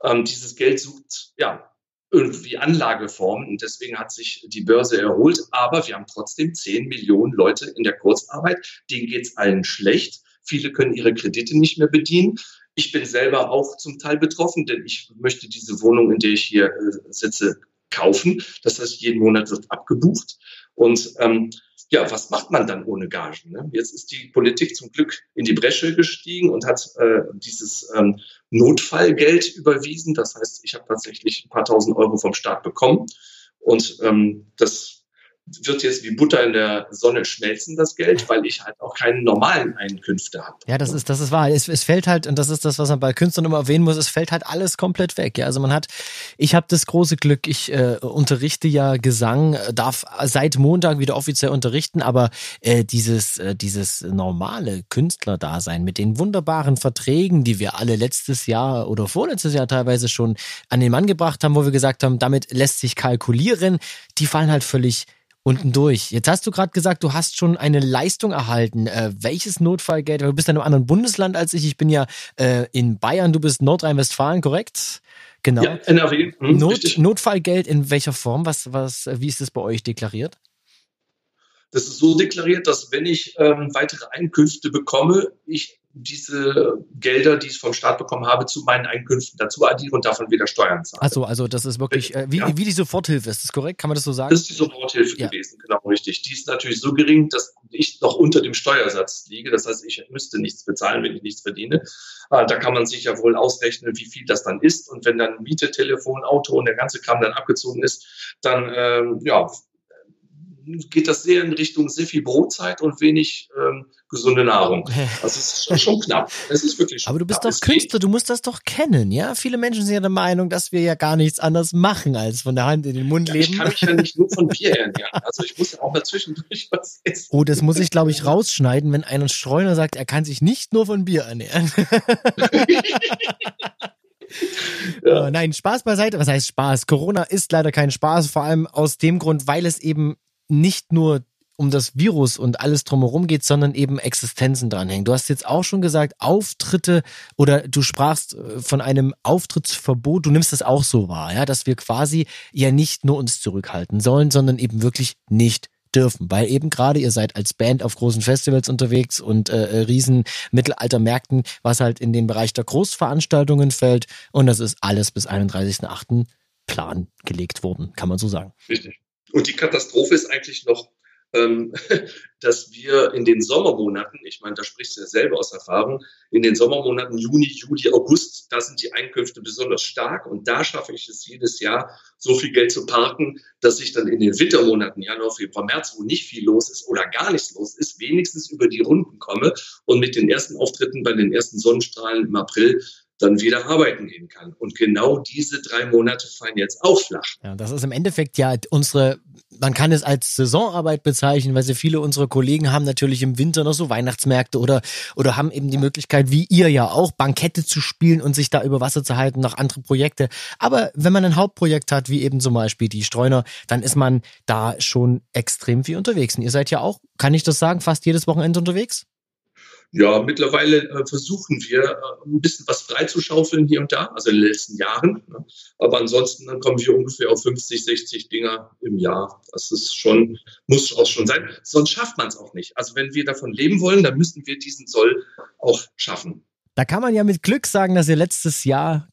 S1: Ähm, dieses Geld sucht ja irgendwie Anlageformen und deswegen hat sich die Börse erholt. Aber wir haben trotzdem 10 Millionen Leute in der Kurzarbeit. Denen geht's allen schlecht. Viele können ihre Kredite nicht mehr bedienen. Ich bin selber auch zum Teil betroffen, denn ich möchte diese Wohnung, in der ich hier äh, sitze, kaufen. Das heißt, jeden Monat wird abgebucht. Und ähm, ja, was macht man dann ohne Gagen? Ne? Jetzt ist die Politik zum Glück in die Bresche gestiegen und hat äh, dieses ähm, Notfallgeld überwiesen. Das heißt, ich habe tatsächlich ein paar tausend Euro vom Staat bekommen. Und ähm, das wird jetzt wie Butter in der Sonne schmelzen, das Geld, weil ich halt auch keine normalen Einkünfte habe.
S2: Ja, das ist, das ist wahr. Es, es fällt halt, und das ist das, was man bei Künstlern immer erwähnen muss, es fällt halt alles komplett weg. Ja, also man hat, ich habe das große Glück, ich äh, unterrichte ja Gesang, darf seit Montag wieder offiziell unterrichten, aber äh, dieses, äh, dieses normale Künstlerdasein mit den wunderbaren Verträgen, die wir alle letztes Jahr oder vorletztes Jahr teilweise schon an den Mann gebracht haben, wo wir gesagt haben, damit lässt sich kalkulieren, die fallen halt völlig unten durch. Jetzt hast du gerade gesagt, du hast schon eine Leistung erhalten. Äh, welches Notfallgeld? Du bist ja in einem anderen Bundesland als ich. Ich bin ja äh, in Bayern, du bist Nordrhein-Westfalen, korrekt? Genau. Ja, NRW. Hm, Not, Notfallgeld in welcher Form? Was, was, wie ist das bei euch deklariert?
S1: Das ist so deklariert, dass wenn ich ähm, weitere Einkünfte bekomme, ich diese Gelder, die ich vom Staat bekommen habe, zu meinen Einkünften dazu addiere und davon wieder Steuern zahle.
S2: Achso, also das ist wirklich, äh, wie, ja. wie die Soforthilfe, ist das korrekt? Kann man das so sagen?
S1: Das ist die Soforthilfe ja. gewesen, genau richtig. Die ist natürlich so gering, dass ich noch unter dem Steuersatz liege. Das heißt, ich müsste nichts bezahlen, wenn ich nichts verdiene. Äh, da kann man sich ja wohl ausrechnen, wie viel das dann ist. Und wenn dann Miete, Telefon, Auto und der ganze Kram dann abgezogen ist, dann ähm, ja, geht das sehr in Richtung sehr viel Brotzeit und wenig ähm, gesunde Nahrung. Also es ist schon, schon knapp. Es ist wirklich
S2: Aber du bist doch Künstler, du musst das doch kennen, ja? Viele Menschen sind ja der Meinung, dass wir ja gar nichts anderes machen, als von der Hand in den Mund ja, leben.
S1: Ich kann mich ja nicht nur von Bier ernähren. Also ich muss ja auch mal zwischendurch was essen.
S2: Oh, das muss ich, glaube ich, rausschneiden, wenn ein Streuner sagt, er kann sich nicht nur von Bier ernähren. Ja. Äh, nein, Spaß beiseite. Was heißt Spaß? Corona ist leider kein Spaß, vor allem aus dem Grund, weil es eben nicht nur um das Virus und alles drumherum geht, sondern eben Existenzen dranhängen. Du hast jetzt auch schon gesagt, Auftritte oder du sprachst äh, von einem Auftrittsverbot. Du nimmst das auch so wahr, ja, dass wir quasi ja nicht nur uns zurückhalten sollen, sondern eben wirklich nicht dürfen, weil eben gerade ihr seid als Band auf großen Festivals unterwegs und äh, äh riesen Mittelaltermärkten, was halt in den Bereich der Großveranstaltungen fällt und das ist alles bis 31.8. Plan gelegt worden, kann man so sagen.
S1: Richtig. Und die Katastrophe ist eigentlich noch ähm, dass wir in den Sommermonaten, ich meine, da sprichst du ja selber aus Erfahrung, in den Sommermonaten Juni, Juli, August, da sind die Einkünfte besonders stark und da schaffe ich es jedes Jahr, so viel Geld zu parken, dass ich dann in den Wintermonaten, Januar, Februar, März, wo nicht viel los ist oder gar nichts los ist, wenigstens über die Runden komme und mit den ersten Auftritten bei den ersten Sonnenstrahlen im April dann wieder arbeiten gehen kann. Und genau diese drei Monate fallen jetzt auch flach.
S2: Ja, das ist im Endeffekt ja unsere, man kann es als Saisonarbeit bezeichnen, weil sie viele unserer Kollegen haben natürlich im Winter noch so Weihnachtsmärkte oder, oder haben eben die Möglichkeit, wie ihr ja auch, Bankette zu spielen und sich da über Wasser zu halten, noch andere Projekte. Aber wenn man ein Hauptprojekt hat, wie eben zum Beispiel die Streuner, dann ist man da schon extrem viel unterwegs. Und ihr seid ja auch, kann ich das sagen, fast jedes Wochenende unterwegs?
S1: Ja, mittlerweile äh, versuchen wir äh, ein bisschen was freizuschaufeln hier und da, also in den letzten Jahren. Ne? Aber ansonsten dann kommen wir ungefähr auf 50, 60 Dinger im Jahr. Das ist schon, muss auch schon sein. Sonst schafft man es auch nicht. Also wenn wir davon leben wollen, dann müssen wir diesen Soll auch schaffen.
S2: Da kann man ja mit Glück sagen, dass ihr letztes Jahr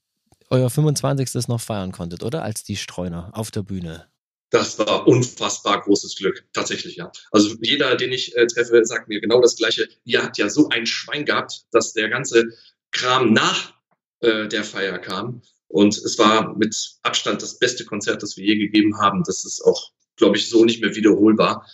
S2: euer 25. noch feiern konntet, oder? Als die Streuner auf der Bühne.
S1: Das war unfassbar großes Glück, tatsächlich, ja. Also jeder, den ich äh, treffe, sagt mir genau das Gleiche. Ihr habt ja so ein Schwein gehabt, dass der ganze Kram nach äh, der Feier kam. Und es war mit Abstand das beste Konzert, das wir je gegeben haben. Das ist auch, glaube ich, so nicht mehr wiederholbar.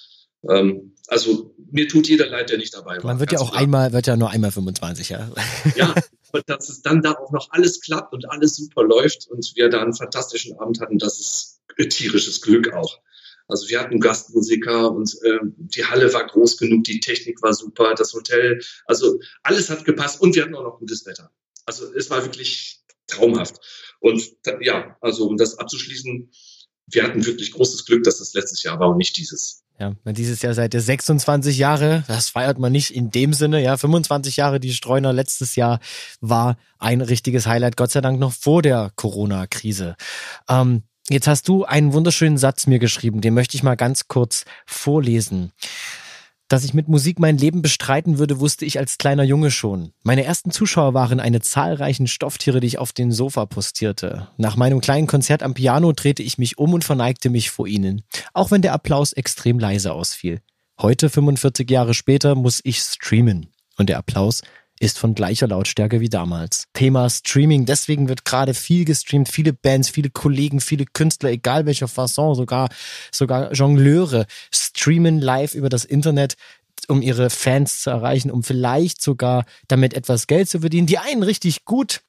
S1: Ähm, also mir tut jeder leid, der nicht dabei war.
S2: Man wird ja auch klar. einmal, wird ja nur einmal 25, ja.
S1: Ja, und dass es dann da auch noch alles klappt und alles super läuft und wir da einen fantastischen Abend hatten, das ist tierisches Glück auch. Also wir hatten Gastmusiker und äh, die Halle war groß genug, die Technik war super, das Hotel, also alles hat gepasst und wir hatten auch noch gutes Wetter. Also es war wirklich traumhaft. Und ja, also um das abzuschließen, wir hatten wirklich großes Glück, dass das letztes Jahr war und nicht dieses.
S2: Ja, dieses Jahr seid ihr 26 Jahre, das feiert man nicht in dem Sinne, ja, 25 Jahre die Streuner letztes Jahr war ein richtiges Highlight, Gott sei Dank noch vor der Corona-Krise. Ähm, Jetzt hast du einen wunderschönen Satz mir geschrieben, den möchte ich mal ganz kurz vorlesen. Dass ich mit Musik mein Leben bestreiten würde, wusste ich als kleiner Junge schon. Meine ersten Zuschauer waren eine zahlreichen Stofftiere, die ich auf den Sofa postierte. Nach meinem kleinen Konzert am Piano drehte ich mich um und verneigte mich vor ihnen, auch wenn der Applaus extrem leise ausfiel. Heute, 45 Jahre später, muss ich streamen. Und der Applaus ist von gleicher Lautstärke wie damals. Thema Streaming, deswegen wird gerade viel gestreamt, viele Bands, viele Kollegen, viele Künstler, egal welcher Fasson, sogar, sogar Jongleure, streamen live über das Internet um ihre Fans zu erreichen, um vielleicht sogar damit etwas Geld zu verdienen. Die einen richtig gut,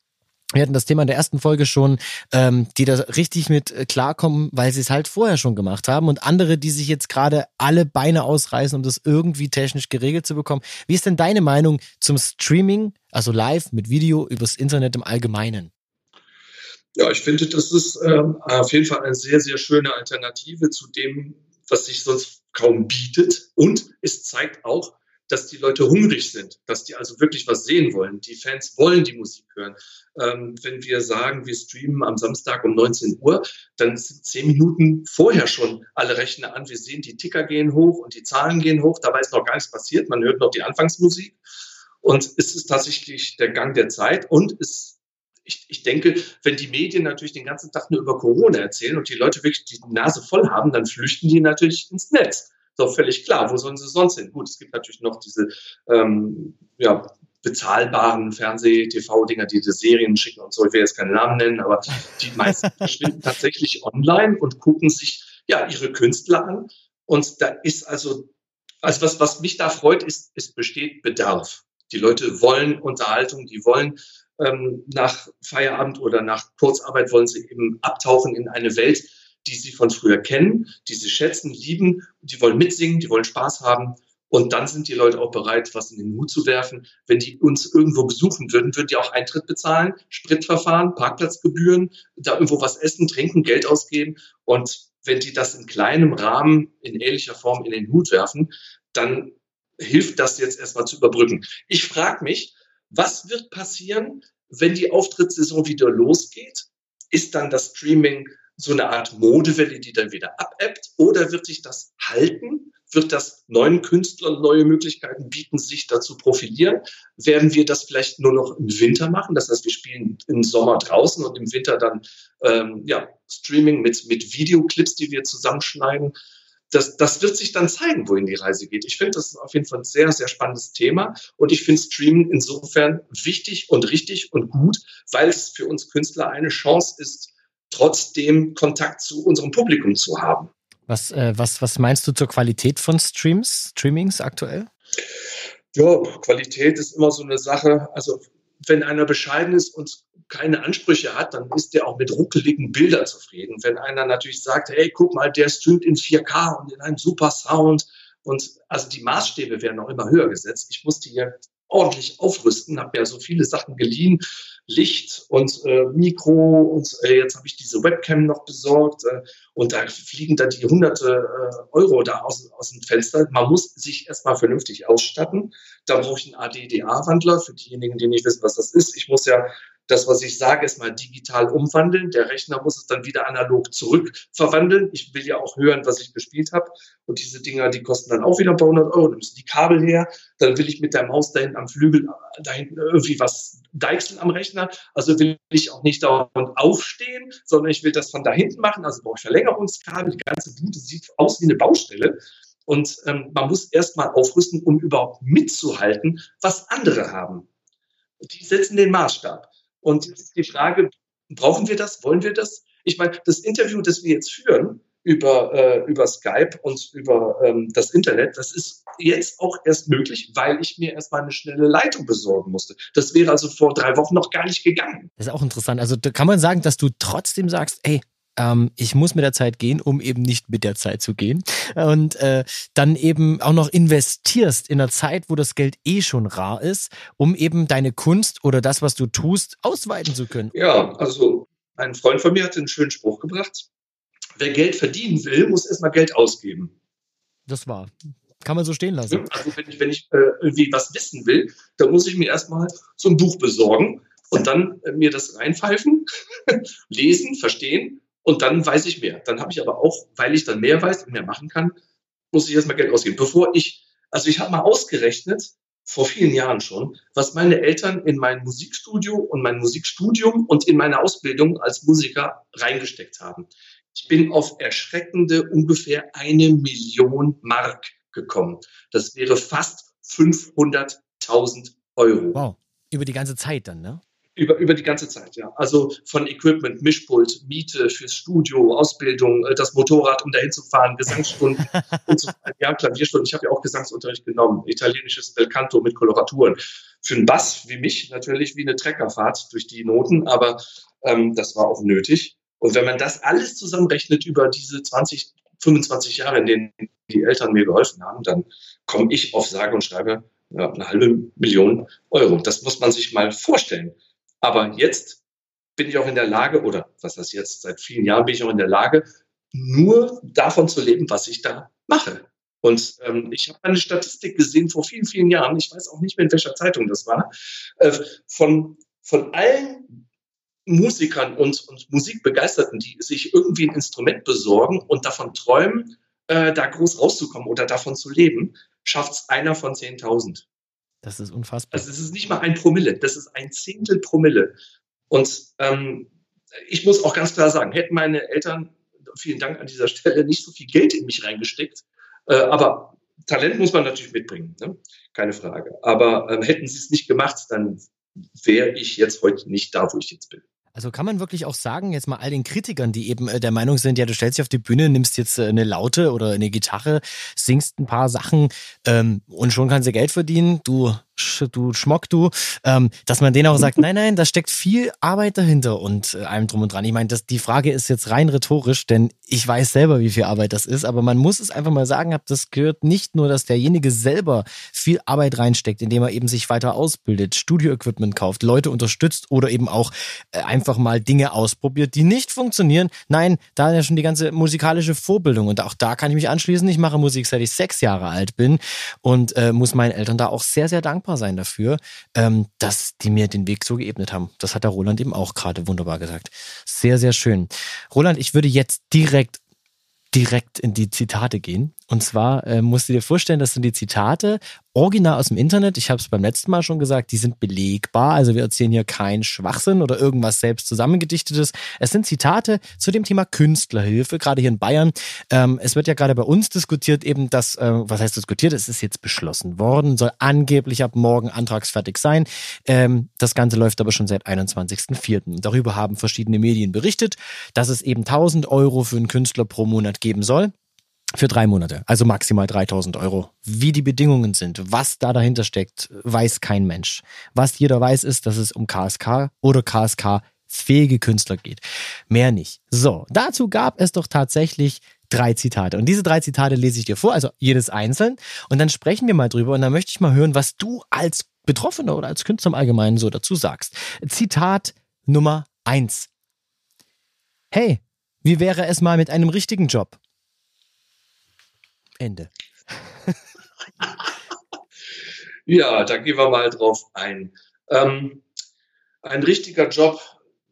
S2: wir hatten das Thema in der ersten Folge schon, ähm, die da richtig mit äh, klarkommen, weil sie es halt vorher schon gemacht haben und andere, die sich jetzt gerade alle Beine ausreißen, um das irgendwie technisch geregelt zu bekommen. Wie ist denn deine Meinung zum Streaming, also live mit Video übers Internet im Allgemeinen?
S1: Ja, ich finde, das ist ähm, auf jeden Fall eine sehr, sehr schöne Alternative zu dem, was sich sonst kaum bietet. Und es zeigt auch, dass die Leute hungrig sind, dass die also wirklich was sehen wollen. Die Fans wollen die Musik hören. Ähm, wenn wir sagen, wir streamen am Samstag um 19 Uhr, dann sind zehn Minuten vorher schon alle Rechner an. Wir sehen, die Ticker gehen hoch und die Zahlen gehen hoch. Dabei ist noch gar nichts passiert. Man hört noch die Anfangsmusik. Und es ist tatsächlich der Gang der Zeit und es ich, ich denke, wenn die Medien natürlich den ganzen Tag nur über Corona erzählen und die Leute wirklich die Nase voll haben, dann flüchten die natürlich ins Netz. So völlig klar. Wo sollen sie sonst hin? Gut, es gibt natürlich noch diese ähm, ja, bezahlbaren Fernseh-TV-Dinger, die die Serien schicken und so. Ich will jetzt keinen Namen nennen, aber die meisten verschwinden tatsächlich online und gucken sich ja ihre Künstler an. Und da ist also, also was, was mich da freut, ist, es besteht Bedarf. Die Leute wollen Unterhaltung, die wollen ähm, nach Feierabend oder nach Kurzarbeit wollen sie eben abtauchen in eine Welt, die sie von früher kennen, die sie schätzen, lieben, die wollen mitsingen, die wollen Spaß haben. Und dann sind die Leute auch bereit, was in den Hut zu werfen. Wenn die uns irgendwo besuchen würden, würden die auch Eintritt bezahlen, Spritverfahren, Parkplatzgebühren, da irgendwo was essen, trinken, Geld ausgeben. Und wenn die das in kleinem Rahmen in ähnlicher Form in den Hut werfen, dann hilft das jetzt erstmal zu überbrücken. Ich frage mich, was wird passieren, wenn die Auftrittssaison wieder losgeht? Ist dann das Streaming so eine Art Modewelle, die dann wieder abebbt? Oder wird sich das halten? Wird das neuen Künstlern neue Möglichkeiten bieten, sich dazu profilieren? Werden wir das vielleicht nur noch im Winter machen? Das heißt, wir spielen im Sommer draußen und im Winter dann ähm, ja, Streaming mit, mit Videoclips, die wir zusammenschneiden das, das wird sich dann zeigen, wohin die Reise geht. Ich finde, das ist auf jeden Fall ein sehr, sehr spannendes Thema. Und ich finde Streaming insofern wichtig und richtig und gut, weil es für uns Künstler eine Chance ist, trotzdem Kontakt zu unserem Publikum zu haben.
S2: Was, äh, was, was meinst du zur Qualität von Streams, Streamings aktuell?
S1: Ja, Qualität ist immer so eine Sache. Also wenn einer bescheiden ist und keine Ansprüche hat, dann ist der auch mit ruckeligen Bildern zufrieden. Wenn einer natürlich sagt, hey, guck mal, der streamt in 4K und in einem super Sound und also die Maßstäbe werden auch immer höher gesetzt. Ich musste hier ordentlich aufrüsten, habe ja so viele Sachen geliehen, Licht und äh, Mikro und äh, jetzt habe ich diese Webcam noch besorgt äh, und da fliegen da die hunderte äh, Euro da aus, aus dem Fenster. Man muss sich erstmal vernünftig ausstatten. Da brauche ich einen ADDA-Wandler für diejenigen, die nicht wissen, was das ist. Ich muss ja das, was ich sage, erstmal digital umwandeln. Der Rechner muss es dann wieder analog zurück verwandeln. Ich will ja auch hören, was ich gespielt habe. Und diese Dinger, die kosten dann auch wieder ein paar hundert Euro. Dann müssen die Kabel her. Dann will ich mit der Maus da hinten am Flügel, da hinten irgendwie was deichseln am Rechner. Also will ich auch nicht dauernd aufstehen, sondern ich will das von da hinten machen. Also brauche ich Verlängerungskabel. Die ganze Bude sieht aus wie eine Baustelle. Und ähm, man muss erstmal aufrüsten, um überhaupt mitzuhalten, was andere haben. Die setzen den Maßstab. Und die Frage, brauchen wir das? Wollen wir das? Ich meine, das Interview, das wir jetzt führen über, äh, über Skype und über ähm, das Internet, das ist jetzt auch erst möglich, weil ich mir erstmal eine schnelle Leitung besorgen musste. Das wäre also vor drei Wochen noch gar nicht gegangen.
S2: Das ist auch interessant. Also da kann man sagen, dass du trotzdem sagst, ey, ähm, ich muss mit der Zeit gehen, um eben nicht mit der Zeit zu gehen. Und äh, dann eben auch noch investierst in einer Zeit, wo das Geld eh schon rar ist, um eben deine Kunst oder das, was du tust, ausweiten zu können.
S1: Ja, also ein Freund von mir hat einen schönen Spruch gebracht. Wer Geld verdienen will, muss erstmal Geld ausgeben.
S2: Das war. Kann man so stehen lassen.
S1: Also wenn ich, wenn ich äh, irgendwie was wissen will, dann muss ich mir erstmal so ein Buch besorgen und dann äh, mir das reinpfeifen, lesen, verstehen und dann weiß ich mehr. Dann habe ich aber auch, weil ich dann mehr weiß und mehr machen kann, muss ich erstmal Geld ausgeben. Bevor ich, also ich habe mal ausgerechnet, vor vielen Jahren schon, was meine Eltern in mein Musikstudio und mein Musikstudium und in meine Ausbildung als Musiker reingesteckt haben. Ich bin auf erschreckende ungefähr eine Million Mark gekommen. Das wäre fast 500.000 Euro.
S2: Wow. Über die ganze Zeit dann, ne?
S1: Über, über die ganze Zeit, ja. Also von Equipment, Mischpult, Miete fürs Studio, Ausbildung, äh, das Motorrad, um dahin zu fahren, Gesangsstunden und so weiter. Ja, Klavierstunden. Ich habe ja auch Gesangsunterricht genommen. Italienisches Bel Canto mit Koloraturen. Für einen Bass wie mich natürlich wie eine Treckerfahrt durch die Noten, aber ähm, das war auch nötig. Und wenn man das alles zusammenrechnet über diese 20, 25 Jahre, in denen die Eltern mir geholfen haben, dann komme ich auf sage und schreibe ja, eine halbe Million Euro. Das muss man sich mal vorstellen. Aber jetzt bin ich auch in der Lage, oder was das jetzt, seit vielen Jahren bin ich auch in der Lage, nur davon zu leben, was ich da mache. Und ähm, ich habe eine Statistik gesehen vor vielen, vielen Jahren, ich weiß auch nicht mehr, in welcher Zeitung das war, äh, von, von allen Musikern und, und Musikbegeisterten, die sich irgendwie ein Instrument besorgen und davon träumen, äh, da groß rauszukommen oder davon zu leben, schafft es einer von 10.000.
S2: Das ist unfassbar.
S1: Also es ist nicht mal ein Promille, das ist ein Zehntel Promille. Und ähm, ich muss auch ganz klar sagen, hätten meine Eltern, vielen Dank an dieser Stelle, nicht so viel Geld in mich reingesteckt, äh, aber Talent muss man natürlich mitbringen, ne? keine Frage. Aber ähm, hätten sie es nicht gemacht, dann wäre ich jetzt heute nicht da, wo ich jetzt bin.
S2: Also kann man wirklich auch sagen, jetzt mal all den Kritikern, die eben äh, der Meinung sind, ja, du stellst dich auf die Bühne, nimmst jetzt äh, eine Laute oder eine Gitarre, singst ein paar Sachen ähm, und schon kannst du Geld verdienen. Du du Schmock, du, ähm, dass man denen auch sagt, nein, nein, da steckt viel Arbeit dahinter und äh, allem drum und dran. Ich meine, das, die Frage ist jetzt rein rhetorisch, denn ich weiß selber, wie viel Arbeit das ist, aber man muss es einfach mal sagen, das gehört nicht nur, dass derjenige selber viel Arbeit reinsteckt, indem er eben sich weiter ausbildet, Studio-Equipment kauft, Leute unterstützt oder eben auch äh, einfach mal Dinge ausprobiert, die nicht funktionieren. Nein, da ist ja schon die ganze musikalische Vorbildung und auch da kann ich mich anschließen. Ich mache Musik, seit ich sechs Jahre alt bin und äh, muss meinen Eltern da auch sehr, sehr dankbar dankbar sein dafür, ähm, dass die mir den Weg so geebnet haben. Das hat der Roland eben auch gerade wunderbar gesagt. Sehr, sehr schön. Roland, ich würde jetzt direkt direkt in die Zitate gehen. Und zwar äh, musst du dir vorstellen, das sind die Zitate original aus dem Internet. Ich habe es beim letzten Mal schon gesagt, die sind belegbar. Also wir erzählen hier keinen Schwachsinn oder irgendwas selbst zusammengedichtetes. Es sind Zitate zu dem Thema Künstlerhilfe, gerade hier in Bayern. Ähm, es wird ja gerade bei uns diskutiert, eben das, äh, was heißt diskutiert? Es ist jetzt beschlossen worden, soll angeblich ab morgen antragsfertig sein. Ähm, das Ganze läuft aber schon seit 21.04. Darüber haben verschiedene Medien berichtet, dass es eben 1000 Euro für einen Künstler pro Monat geben soll. Für drei Monate, also maximal 3000 Euro. Wie die Bedingungen sind, was da dahinter steckt, weiß kein Mensch. Was jeder weiß, ist, dass es um KSK oder KSK fähige Künstler geht. Mehr nicht. So, dazu gab es doch tatsächlich drei Zitate. Und diese drei Zitate lese ich dir vor, also jedes einzeln. Und dann sprechen wir mal drüber. Und dann möchte ich mal hören, was du als Betroffener oder als Künstler im Allgemeinen so dazu sagst. Zitat Nummer eins. Hey, wie wäre es mal mit einem richtigen Job? Ende.
S1: ja, da gehen wir mal drauf ein. Ähm, ein richtiger Job,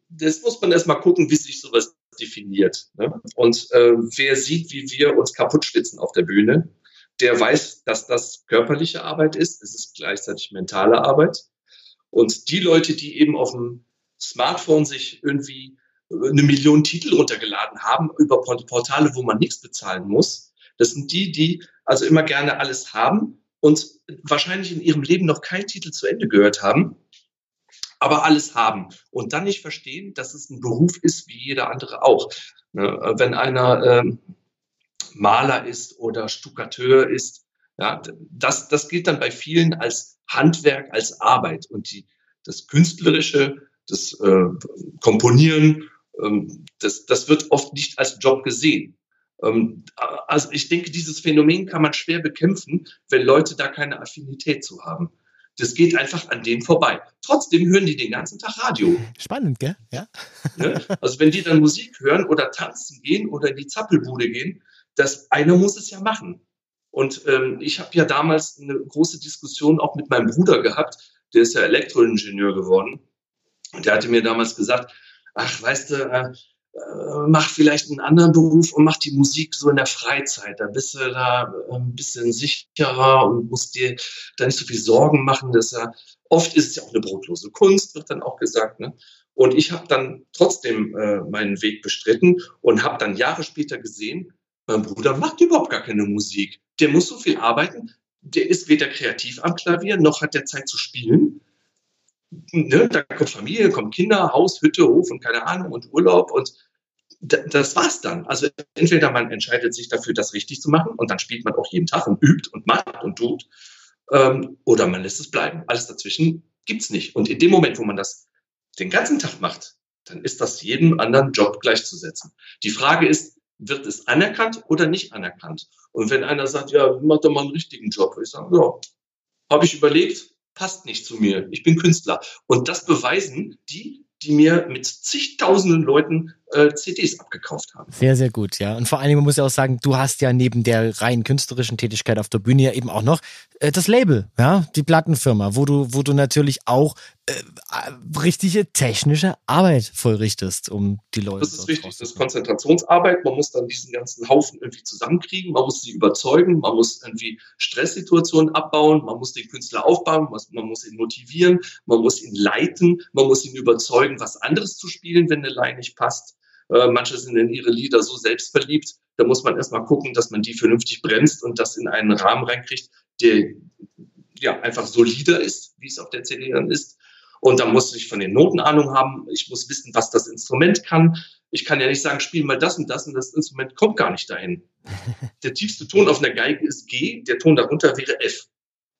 S1: das muss man erstmal gucken, wie sich sowas definiert. Ne? Und äh, wer sieht, wie wir uns kaputt schwitzen auf der Bühne, der weiß, dass das körperliche Arbeit ist. Es ist gleichzeitig mentale Arbeit. Und die Leute, die eben auf dem Smartphone sich irgendwie eine Million Titel runtergeladen haben über Portale, wo man nichts bezahlen muss, das sind die, die also immer gerne alles haben und wahrscheinlich in ihrem Leben noch keinen Titel zu Ende gehört haben, aber alles haben und dann nicht verstehen, dass es ein Beruf ist wie jeder andere auch. Ne, wenn einer ähm, Maler ist oder Stuckateur ist, ja, das, das gilt dann bei vielen als Handwerk, als Arbeit und die, das Künstlerische, das äh, Komponieren, ähm, das, das wird oft nicht als Job gesehen. Ähm, also ich denke, dieses Phänomen kann man schwer bekämpfen, wenn Leute da keine Affinität zu haben. Das geht einfach an denen vorbei. Trotzdem hören die den ganzen Tag Radio.
S2: Spannend, gell? Ja.
S1: Ne? Also wenn die dann Musik hören oder tanzen gehen oder in die Zappelbude gehen, das einer muss es ja machen. Und ähm, ich habe ja damals eine große Diskussion auch mit meinem Bruder gehabt, der ist ja Elektroingenieur geworden. Und der hatte mir damals gesagt, ach, weißt du, äh, äh, mach vielleicht einen anderen Beruf und mach die Musik so in der Freizeit. Da bist du da äh, ein bisschen sicherer und musst dir da nicht so viel Sorgen machen. Das ja, oft ist es ja auch eine brotlose Kunst, wird dann auch gesagt. Ne? Und ich habe dann trotzdem äh, meinen Weg bestritten und habe dann Jahre später gesehen, mein Bruder macht überhaupt gar keine Musik. Der muss so viel arbeiten. Der ist weder kreativ am Klavier, noch hat der Zeit zu spielen ne, da kommt Familie, kommen Kinder, Haus, Hütte, Hof und keine Ahnung und Urlaub und das war's dann. Also entweder man entscheidet sich dafür, das richtig zu machen und dann spielt man auch jeden Tag und übt und macht und tut, ähm, oder man lässt es bleiben. Alles dazwischen gibt's nicht. Und in dem Moment, wo man das den ganzen Tag macht, dann ist das jedem anderen Job gleichzusetzen. Die Frage ist, wird es anerkannt oder nicht anerkannt? Und wenn einer sagt, ja, mach doch mal einen richtigen Job, ich sage, ja, habe ich überlegt, passt nicht zu mir. Ich bin Künstler. Und das beweisen die, die mir mit zigtausenden Leuten äh, CDs abgekauft haben.
S2: Sehr, sehr gut, ja. Und vor allem, man muss ja auch sagen, du hast ja neben der rein künstlerischen Tätigkeit auf der Bühne ja eben auch noch äh, das Label, ja, die Plattenfirma, wo du, wo du natürlich auch äh, richtige technische Arbeit vollrichtest, um die Leute.
S1: Das ist richtig, das ist Konzentrationsarbeit. Man muss dann diesen ganzen Haufen irgendwie zusammenkriegen, man muss sie überzeugen, man muss irgendwie Stresssituationen abbauen, man muss den Künstler aufbauen, man muss ihn motivieren, man muss ihn leiten, man muss ihn überzeugen, was anderes zu spielen, wenn eine Line nicht passt. Äh, manche sind in ihre Lieder so selbstverliebt, da muss man erstmal gucken, dass man die vernünftig bremst und das in einen Rahmen reinkriegt, der ja einfach solider ist, wie es auf der CD dann ist. Und da muss ich von den Noten Ahnung haben. Ich muss wissen, was das Instrument kann. Ich kann ja nicht sagen, spiel mal das und das und das Instrument kommt gar nicht dahin. Der tiefste Ton auf einer Geige ist G, der Ton darunter wäre F.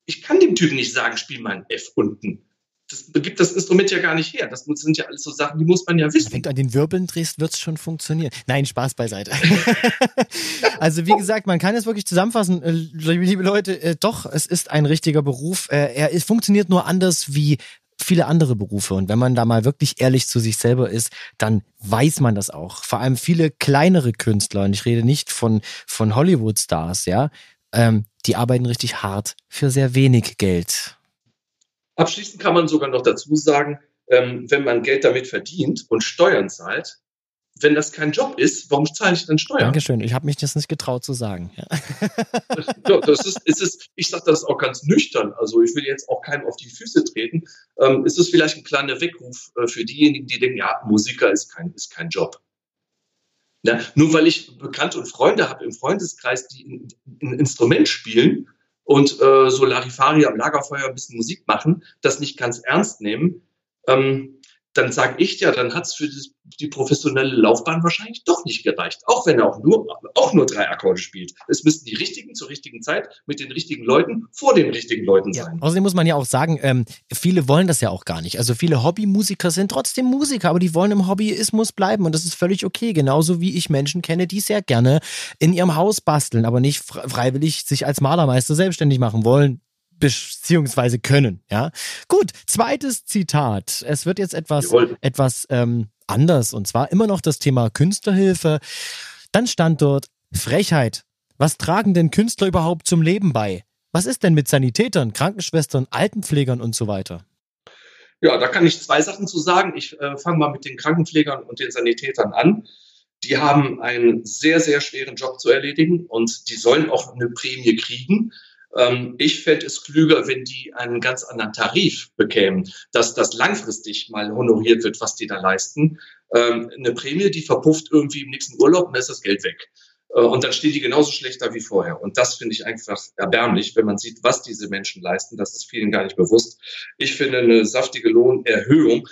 S1: Ich kann dem Typen nicht sagen, spiel mal ein F unten das gibt das Instrument ja gar nicht her. Das sind ja alles so Sachen, die muss man ja wissen.
S2: Wenn du an den Wirbeln drehst, wird es schon funktionieren. Nein, Spaß beiseite. also wie gesagt, man kann es wirklich zusammenfassen, äh, liebe Leute, äh, doch, es ist ein richtiger Beruf. Äh, er funktioniert nur anders wie viele andere Berufe. Und wenn man da mal wirklich ehrlich zu sich selber ist, dann weiß man das auch. Vor allem viele kleinere Künstler, und ich rede nicht von, von Hollywood-Stars, ja, ähm, die arbeiten richtig hart für sehr wenig Geld.
S1: Abschließend kann man sogar noch dazu sagen, ähm, wenn man Geld damit verdient und Steuern zahlt, wenn das kein Job ist, warum zahle ich dann Steuern?
S2: Dankeschön. Ich habe mich das nicht getraut zu sagen. Ja.
S1: das ist, ist es, ich sage das auch ganz nüchtern. Also ich will jetzt auch keinem auf die Füße treten. Ähm, ist es vielleicht ein kleiner Weckruf äh, für diejenigen, die denken, ja, Musiker ist kein, ist kein Job. Ja, nur weil ich Bekannte und Freunde habe im Freundeskreis, die ein, ein Instrument spielen, und äh, so Larifari am Lagerfeuer ein bisschen Musik machen, das nicht ganz ernst nehmen, ähm, dann sage ich ja, dann hat es für die professionelle Laufbahn wahrscheinlich doch nicht gereicht. Auch wenn er auch nur, auch nur drei Akkorde spielt. Es müssten die richtigen zur richtigen Zeit mit den richtigen Leuten vor den richtigen Leuten sein.
S2: Ja, außerdem muss man ja auch sagen, ähm, viele wollen das ja auch gar nicht. Also viele Hobbymusiker sind trotzdem Musiker, aber die wollen im Hobbyismus bleiben und das ist völlig okay. Genauso wie ich Menschen kenne, die sehr gerne in ihrem Haus basteln, aber nicht freiwillig sich als Malermeister selbstständig machen wollen beziehungsweise können. Ja, gut. Zweites Zitat. Es wird jetzt etwas etwas ähm, anders und zwar immer noch das Thema Künstlerhilfe. Dann stand dort Frechheit. Was tragen denn Künstler überhaupt zum Leben bei? Was ist denn mit Sanitätern, Krankenschwestern, Altenpflegern und so weiter?
S1: Ja, da kann ich zwei Sachen zu sagen. Ich äh, fange mal mit den Krankenpflegern und den Sanitätern an. Die haben einen sehr, sehr schweren Job zu erledigen und die sollen auch eine Prämie kriegen. Ähm, ich fände es klüger, wenn die einen ganz anderen Tarif bekämen, dass das langfristig mal honoriert wird, was die da leisten. Ähm, eine Prämie, die verpufft irgendwie im nächsten Urlaub und dann ist das Geld weg. Äh, und dann stehen die genauso schlecht da wie vorher. Und das finde ich einfach erbärmlich, wenn man sieht, was diese Menschen leisten. Das ist vielen gar nicht bewusst. Ich finde, eine saftige Lohnerhöhung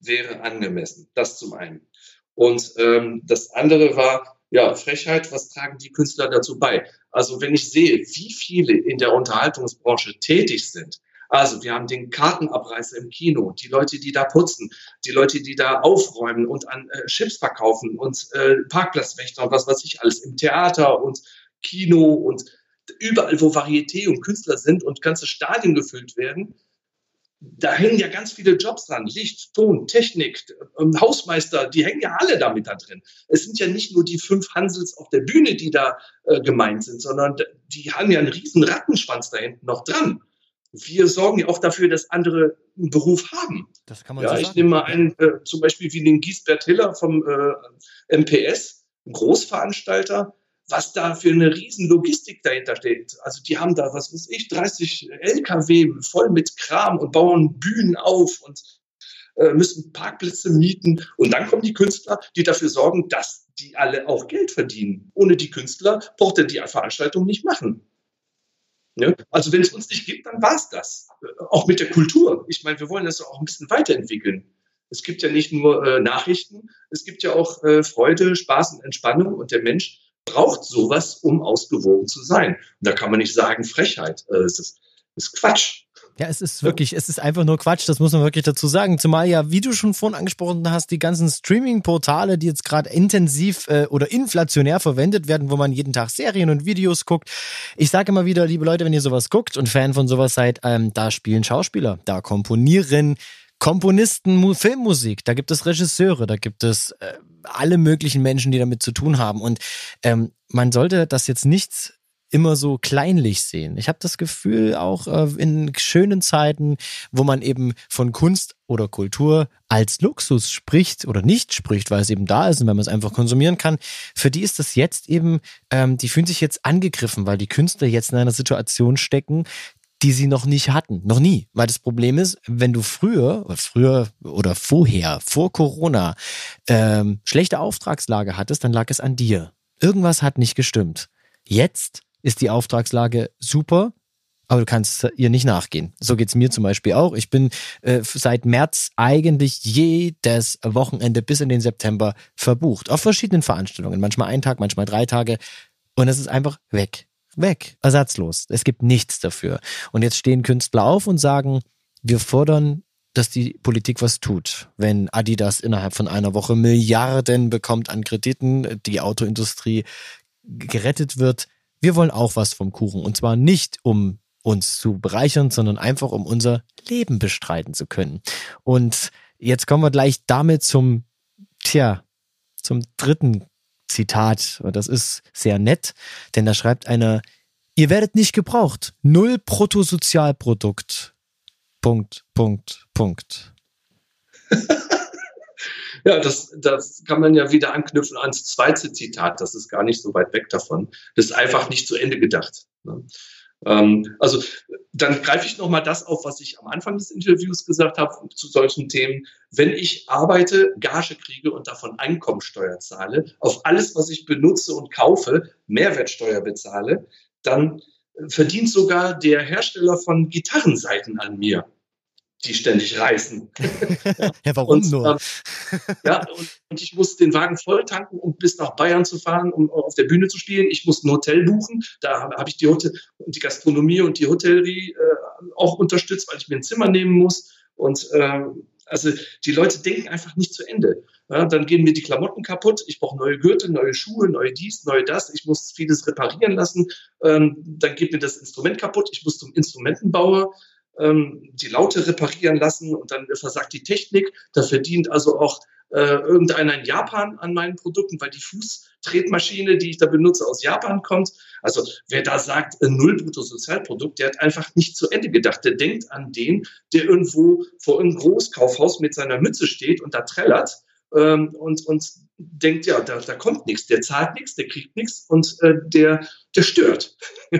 S1: wäre angemessen. Das zum einen. Und ähm, das andere war, ja, Frechheit, was tragen die Künstler dazu bei? Also wenn ich sehe, wie viele in der Unterhaltungsbranche tätig sind, also wir haben den Kartenabreißer im Kino, die Leute, die da putzen, die Leute, die da aufräumen und an äh, Chips verkaufen und äh, Parkplatzwächter und was weiß ich alles im Theater und Kino und überall, wo Varieté und Künstler sind und ganze Stadien gefüllt werden, da hängen ja ganz viele Jobs dran. Licht, Ton, Technik, ähm, Hausmeister, die hängen ja alle damit da drin. Es sind ja nicht nur die fünf Hansels auf der Bühne, die da äh, gemeint sind, sondern die haben ja einen riesen Rattenschwanz da hinten noch dran. Wir sorgen ja auch dafür, dass andere einen Beruf haben.
S2: Das kann man
S1: ja,
S2: so
S1: ich nehme mal einen, äh, zum Beispiel wie den Giesbert Hiller vom äh, MPS, ein Großveranstalter, was da für eine riesen Logistik dahinter steht. Also die haben da, was weiß ich, 30 LKW voll mit Kram und bauen Bühnen auf und äh, müssen Parkplätze mieten. Und dann kommen die Künstler, die dafür sorgen, dass die alle auch Geld verdienen. Ohne die Künstler braucht er die Veranstaltung nicht machen. Ja? Also wenn es uns nicht gibt, dann war es das. Auch mit der Kultur. Ich meine, wir wollen das auch ein bisschen weiterentwickeln. Es gibt ja nicht nur äh, Nachrichten, es gibt ja auch äh, Freude, Spaß und Entspannung. Und der Mensch braucht sowas, um ausgewogen zu sein. Und da kann man nicht sagen Frechheit. Äh, es ist, ist Quatsch.
S2: Ja, es ist wirklich, es ist einfach nur Quatsch, das muss man wirklich dazu sagen. Zumal ja, wie du schon vorhin angesprochen hast, die ganzen Streaming-Portale, die jetzt gerade intensiv äh, oder inflationär verwendet werden, wo man jeden Tag Serien und Videos guckt. Ich sage immer wieder, liebe Leute, wenn ihr sowas guckt und Fan von sowas seid, ähm, da spielen Schauspieler, da komponieren Komponisten Filmmusik, da gibt es Regisseure, da gibt es äh, alle möglichen Menschen, die damit zu tun haben. Und ähm, man sollte das jetzt nicht immer so kleinlich sehen. Ich habe das Gefühl, auch äh, in schönen Zeiten, wo man eben von Kunst oder Kultur als Luxus spricht oder nicht spricht, weil es eben da ist und wenn man es einfach konsumieren kann, für die ist das jetzt eben, ähm, die fühlen sich jetzt angegriffen, weil die Künstler jetzt in einer Situation stecken, die sie noch nicht hatten. Noch nie. Weil das Problem ist, wenn du früher, früher oder vorher, vor Corona, ähm, schlechte Auftragslage hattest, dann lag es an dir. Irgendwas hat nicht gestimmt. Jetzt ist die Auftragslage super, aber du kannst ihr nicht nachgehen. So geht's mir zum Beispiel auch. Ich bin äh, seit März eigentlich jedes Wochenende bis in den September verbucht. Auf verschiedenen Veranstaltungen. Manchmal einen Tag, manchmal drei Tage. Und es ist einfach weg weg, ersatzlos. Es gibt nichts dafür. Und jetzt stehen Künstler auf und sagen, wir fordern, dass die Politik was tut. Wenn Adidas innerhalb von einer Woche Milliarden bekommt an Krediten, die Autoindustrie gerettet wird, wir wollen auch was vom Kuchen. Und zwar nicht, um uns zu bereichern, sondern einfach, um unser Leben bestreiten zu können. Und jetzt kommen wir gleich damit zum, tja, zum dritten Zitat. Und das ist sehr nett, denn da schreibt einer, ihr werdet nicht gebraucht. Null Bruttosozialprodukt. Punkt, Punkt, Punkt.
S1: ja, das, das kann man ja wieder anknüpfen ans zweite Zitat. Das ist gar nicht so weit weg davon. Das ist einfach nicht zu Ende gedacht. Ne? Ähm, also dann greife ich nochmal das auf, was ich am Anfang des Interviews gesagt habe zu solchen Themen. Wenn ich arbeite, Gage kriege und davon Einkommensteuer zahle, auf alles, was ich benutze und kaufe, Mehrwertsteuer bezahle, dann verdient sogar der Hersteller von Gitarrenseiten an mir die ständig reißen.
S2: ja, warum und, nur?
S1: Ja, und, und, ich muss den Wagen voll tanken, um bis nach Bayern zu fahren, um auf der Bühne zu spielen. Ich muss ein Hotel buchen. Da habe hab ich die, Hotel, die Gastronomie und die Hotellerie äh, auch unterstützt, weil ich mir ein Zimmer nehmen muss. Und äh, also die Leute denken einfach nicht zu Ende. Ja, dann gehen mir die Klamotten kaputt. Ich brauche neue Gürtel, neue Schuhe, neue dies, neue das. Ich muss vieles reparieren lassen. Ähm, dann geht mir das Instrument kaputt. Ich muss zum Instrumentenbauer ähm, die Laute reparieren lassen und dann versagt die Technik. Da verdient also auch äh, irgendeiner in Japan an meinen Produkten, weil die Fußtretmaschine, die ich da benutze, aus Japan kommt. Also wer da sagt, äh, null Bruttosozialprodukt, der hat einfach nicht zu Ende gedacht. Der denkt an den, der irgendwo vor einem Großkaufhaus mit seiner Mütze steht und da trällert ähm, und, und denkt, ja, da, da kommt nichts, der zahlt nichts, der kriegt nichts und äh, der, der stört.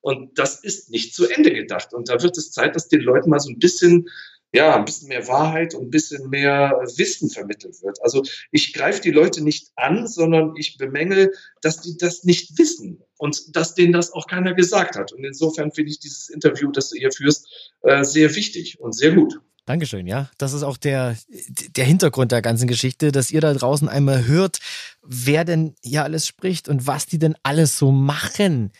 S1: und das ist nicht zu Ende gedacht. Und da wird es Zeit, dass den Leuten mal so ein bisschen ja, ein bisschen mehr Wahrheit und ein bisschen mehr Wissen vermittelt wird. Also ich greife die Leute nicht an, sondern ich bemängel, dass die das nicht wissen und dass denen das auch keiner gesagt hat. Und insofern finde ich dieses Interview, das du hier führst, äh, sehr wichtig und sehr gut.
S2: Dankeschön, ja. Das ist auch der, der Hintergrund der ganzen Geschichte, dass ihr da draußen einmal hört, wer denn hier alles spricht und was die denn alles so machen.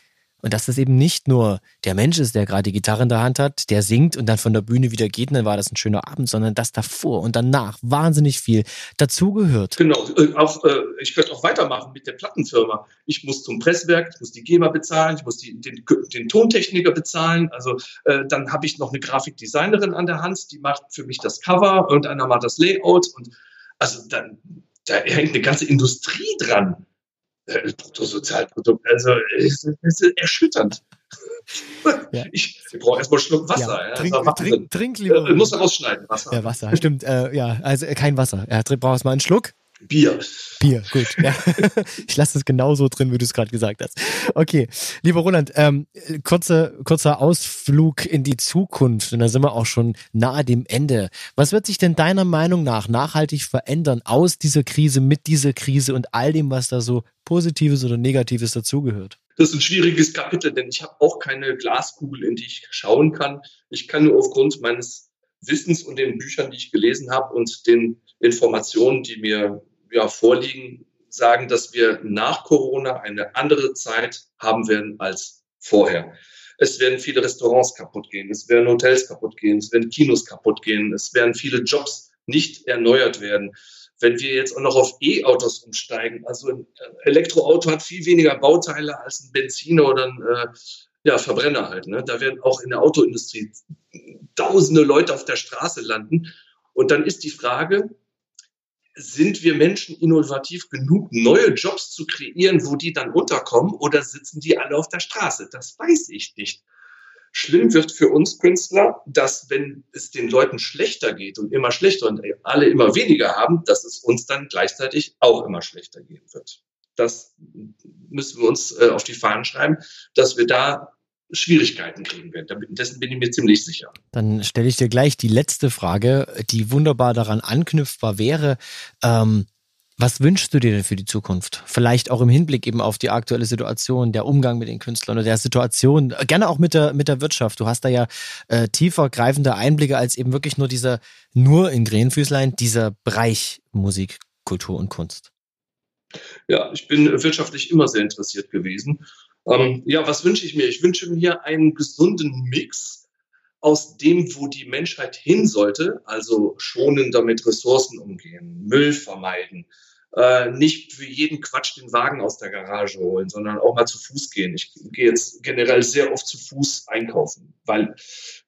S2: Und dass das eben nicht nur der Mensch ist, der gerade die Gitarre in der Hand hat, der singt und dann von der Bühne wieder geht und dann war das ein schöner Abend, sondern dass davor und danach wahnsinnig viel dazugehört.
S1: Genau, äh, auch, äh, ich könnte auch weitermachen mit der Plattenfirma. Ich muss zum Presswerk, ich muss die GEMA bezahlen, ich muss die, den, den Tontechniker bezahlen. Also äh, dann habe ich noch eine Grafikdesignerin an der Hand, die macht für mich das Cover, irgendeiner macht das Layout und also dann, da hängt eine ganze Industrie dran. Äh, Bruttosozialprodukt. Also es ist erschütternd. Ja. Ich, ich brauche erstmal einen Schluck Wasser. Ja,
S2: trink, ja, trink, trink, lieber.
S1: Äh, muss rausschneiden, Wasser.
S2: Ja, Wasser, stimmt. Äh, ja, also äh, kein Wasser. Ja, brauchst erstmal einen Schluck.
S1: Bier.
S2: Bier, gut. Ja. Ich lasse es genauso drin, wie du es gerade gesagt hast. Okay, lieber Roland, ähm, kurze, kurzer Ausflug in die Zukunft. Und da sind wir auch schon nahe dem Ende. Was wird sich denn deiner Meinung nach nachhaltig verändern aus dieser Krise, mit dieser Krise und all dem, was da so Positives oder Negatives dazugehört?
S1: Das ist ein schwieriges Kapitel, denn ich habe auch keine Glaskugel, in die ich schauen kann. Ich kann nur aufgrund meines Wissens und den Büchern, die ich gelesen habe und den Informationen, die mir ja, vorliegen, sagen, dass wir nach Corona eine andere Zeit haben werden als vorher. Es werden viele Restaurants kaputt gehen, es werden Hotels kaputt gehen, es werden Kinos kaputt gehen, es werden viele Jobs nicht erneuert werden. Wenn wir jetzt auch noch auf E-Autos umsteigen, also ein Elektroauto hat viel weniger Bauteile als ein Benziner oder ein äh, ja, Verbrenner halt. Ne? Da werden auch in der Autoindustrie tausende Leute auf der Straße landen. Und dann ist die Frage, sind wir Menschen innovativ genug, neue Jobs zu kreieren, wo die dann unterkommen oder sitzen die alle auf der Straße? Das weiß ich nicht. Schlimm wird für uns Künstler, dass wenn es den Leuten schlechter geht und immer schlechter und alle immer weniger haben, dass es uns dann gleichzeitig auch immer schlechter gehen wird. Das müssen wir uns äh, auf die Fahnen schreiben, dass wir da Schwierigkeiten kriegen werden. Dessen bin ich mir ziemlich sicher.
S2: Dann stelle ich dir gleich die letzte Frage, die wunderbar daran anknüpfbar wäre. Ähm, was wünschst du dir denn für die Zukunft? Vielleicht auch im Hinblick eben auf die aktuelle Situation, der Umgang mit den Künstlern oder der Situation, gerne auch mit der, mit der Wirtschaft. Du hast da ja äh, tiefer greifende Einblicke als eben wirklich nur dieser, nur in Grenfüßlein, dieser Bereich Musik, Kultur und Kunst.
S1: Ja, ich bin wirtschaftlich immer sehr interessiert gewesen Ähm, ja, was wünsche ich mir? Ich wünsche mir einen gesunden Mix aus dem, wo die Menschheit hin sollte, also schonender mit Ressourcen umgehen, Müll vermeiden, äh, nicht für jeden Quatsch den Wagen aus der Garage holen, sondern auch mal zu Fuß gehen. Ich gehe jetzt generell sehr oft zu Fuß einkaufen, weil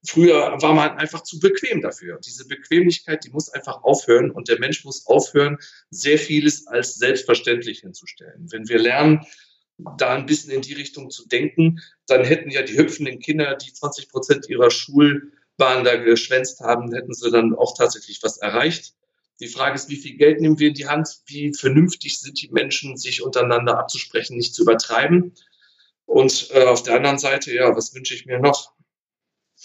S1: früher war man einfach zu bequem dafür. Diese Bequemlichkeit, die muss einfach aufhören und der Mensch muss aufhören, sehr vieles als selbstverständlich hinzustellen. Wenn wir lernen, da ein bisschen in die Richtung zu denken, dann hätten ja die hüpfenden Kinder, die 20 Prozent ihrer Schulbahn da geschwänzt haben, hätten sie dann auch tatsächlich was erreicht. Die Frage ist, wie viel Geld nehmen wir in die Hand? Wie vernünftig sind die Menschen, sich untereinander abzusprechen, nicht zu übertreiben? Und äh, auf der anderen Seite, ja, was wünsche ich mir noch?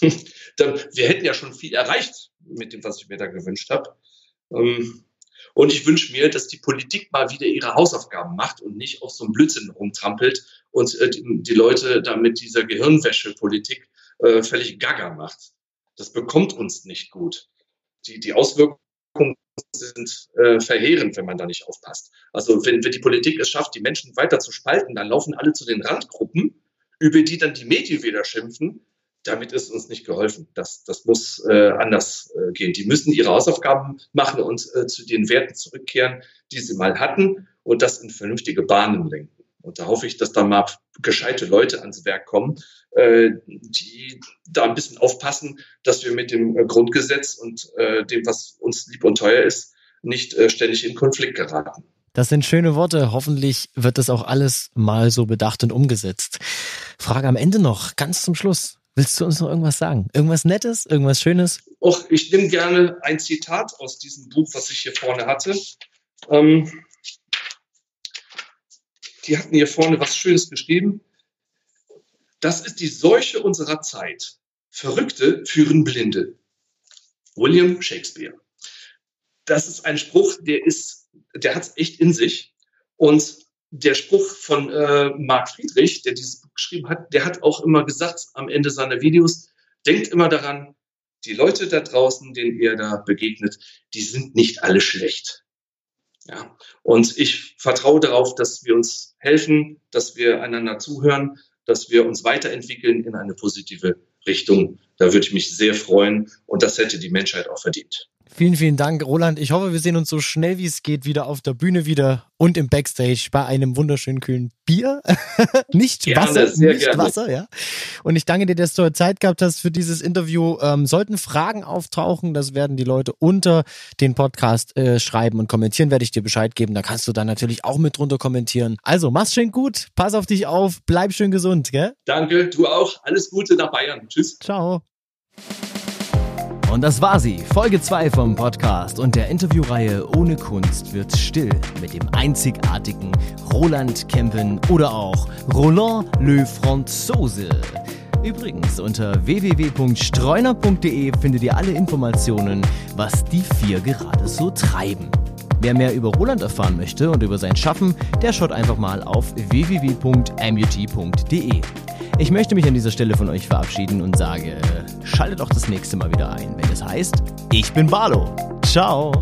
S1: wir hätten ja schon viel erreicht mit dem, was ich mir da gewünscht habe. Ähm, und ich wünsche mir, dass die Politik mal wieder ihre Hausaufgaben macht und nicht auf so einem Blödsinn rumtrampelt und äh, die, die, Leute da mit dieser Gehirnwäsche-Politik äh, völlig gaga macht. Das bekommt uns nicht gut. Die, die Auswirkungen sind äh, verheerend, wenn man da nicht aufpasst. Also wenn, wenn die Politik es schafft, die Menschen weiter zu spalten, dann laufen alle zu den Randgruppen, über die dann die Medien wieder schimpfen. Damit ist uns nicht geholfen. Das, das muss äh, anders äh, gehen. Die müssen ihre Hausaufgaben machen und äh, zu den Werten zurückkehren, die sie mal hatten und das in vernünftige Bahnen lenken. Und da hoffe ich, dass da mal gescheite Leute ans Werk kommen, äh, die da ein bisschen aufpassen, dass wir mit dem äh, Grundgesetz und äh, dem, was uns lieb und teuer ist, nicht äh, ständig in Konflikt geraten.
S2: Das sind schöne Worte. Hoffentlich wird das auch alles mal so bedacht und umgesetzt. Frage am Ende noch, ganz zum Schluss. Willst du uns noch irgendwas sagen? Irgendwas Nettes? Irgendwas Schönes?
S1: Och, ich nehme gerne ein Zitat aus diesem Buch, was ich hier vorne hatte. Ähm, die hatten hier vorne was Schönes geschrieben. Das ist die Seuche unserer Zeit. Verrückte führen Blinde. William Shakespeare. Das ist ein Spruch, der ist, der hat es echt in sich. Und der Spruch von äh, Marc Friedrich, der dieses geschrieben hat, der hat auch immer gesagt am Ende seiner Videos, denkt immer daran, die Leute da draußen, denen ihr da begegnet, die sind nicht alle schlecht. Ja. Und ich vertraue darauf, dass wir uns helfen, dass wir einander zuhören, dass wir uns weiterentwickeln in eine positive Richtung. Da würde ich mich sehr freuen und das hätte die Menschheit auch verdient.
S2: Vielen, vielen Dank, Roland. Ich hoffe, wir sehen uns so schnell wie es geht wieder auf der Bühne wieder und im Backstage bei einem wunderschönen kühlen Bier. nicht gerne, Wasser, nicht gerne. Wasser, ja. Und ich danke dir, dass du Zeit gehabt hast für dieses Interview. Ähm, sollten Fragen auftauchen, das werden die Leute unter den Podcast äh, schreiben und kommentieren, werde ich dir Bescheid geben. Da kannst du dann natürlich auch mit drunter kommentieren. Also, mach's schön gut, pass auf dich auf, bleib schön gesund, gell?
S1: Danke, du auch. Alles Gute nach Bayern. Tschüss.
S2: Ciao. Und das war sie, Folge 2 vom Podcast und der Interviewreihe Ohne Kunst wird still mit dem einzigartigen Roland Kempen oder auch Roland Le Franzose. Übrigens, unter www.streuner.de findet ihr alle Informationen, was die vier gerade so treiben. Wer mehr über Roland erfahren möchte und über sein Schaffen, der schaut einfach mal auf www.mut.de. Ich möchte mich an dieser Stelle von euch verabschieden und sage, schaltet auch das nächste Mal wieder ein, wenn es heißt, ich bin Barlo. Ciao.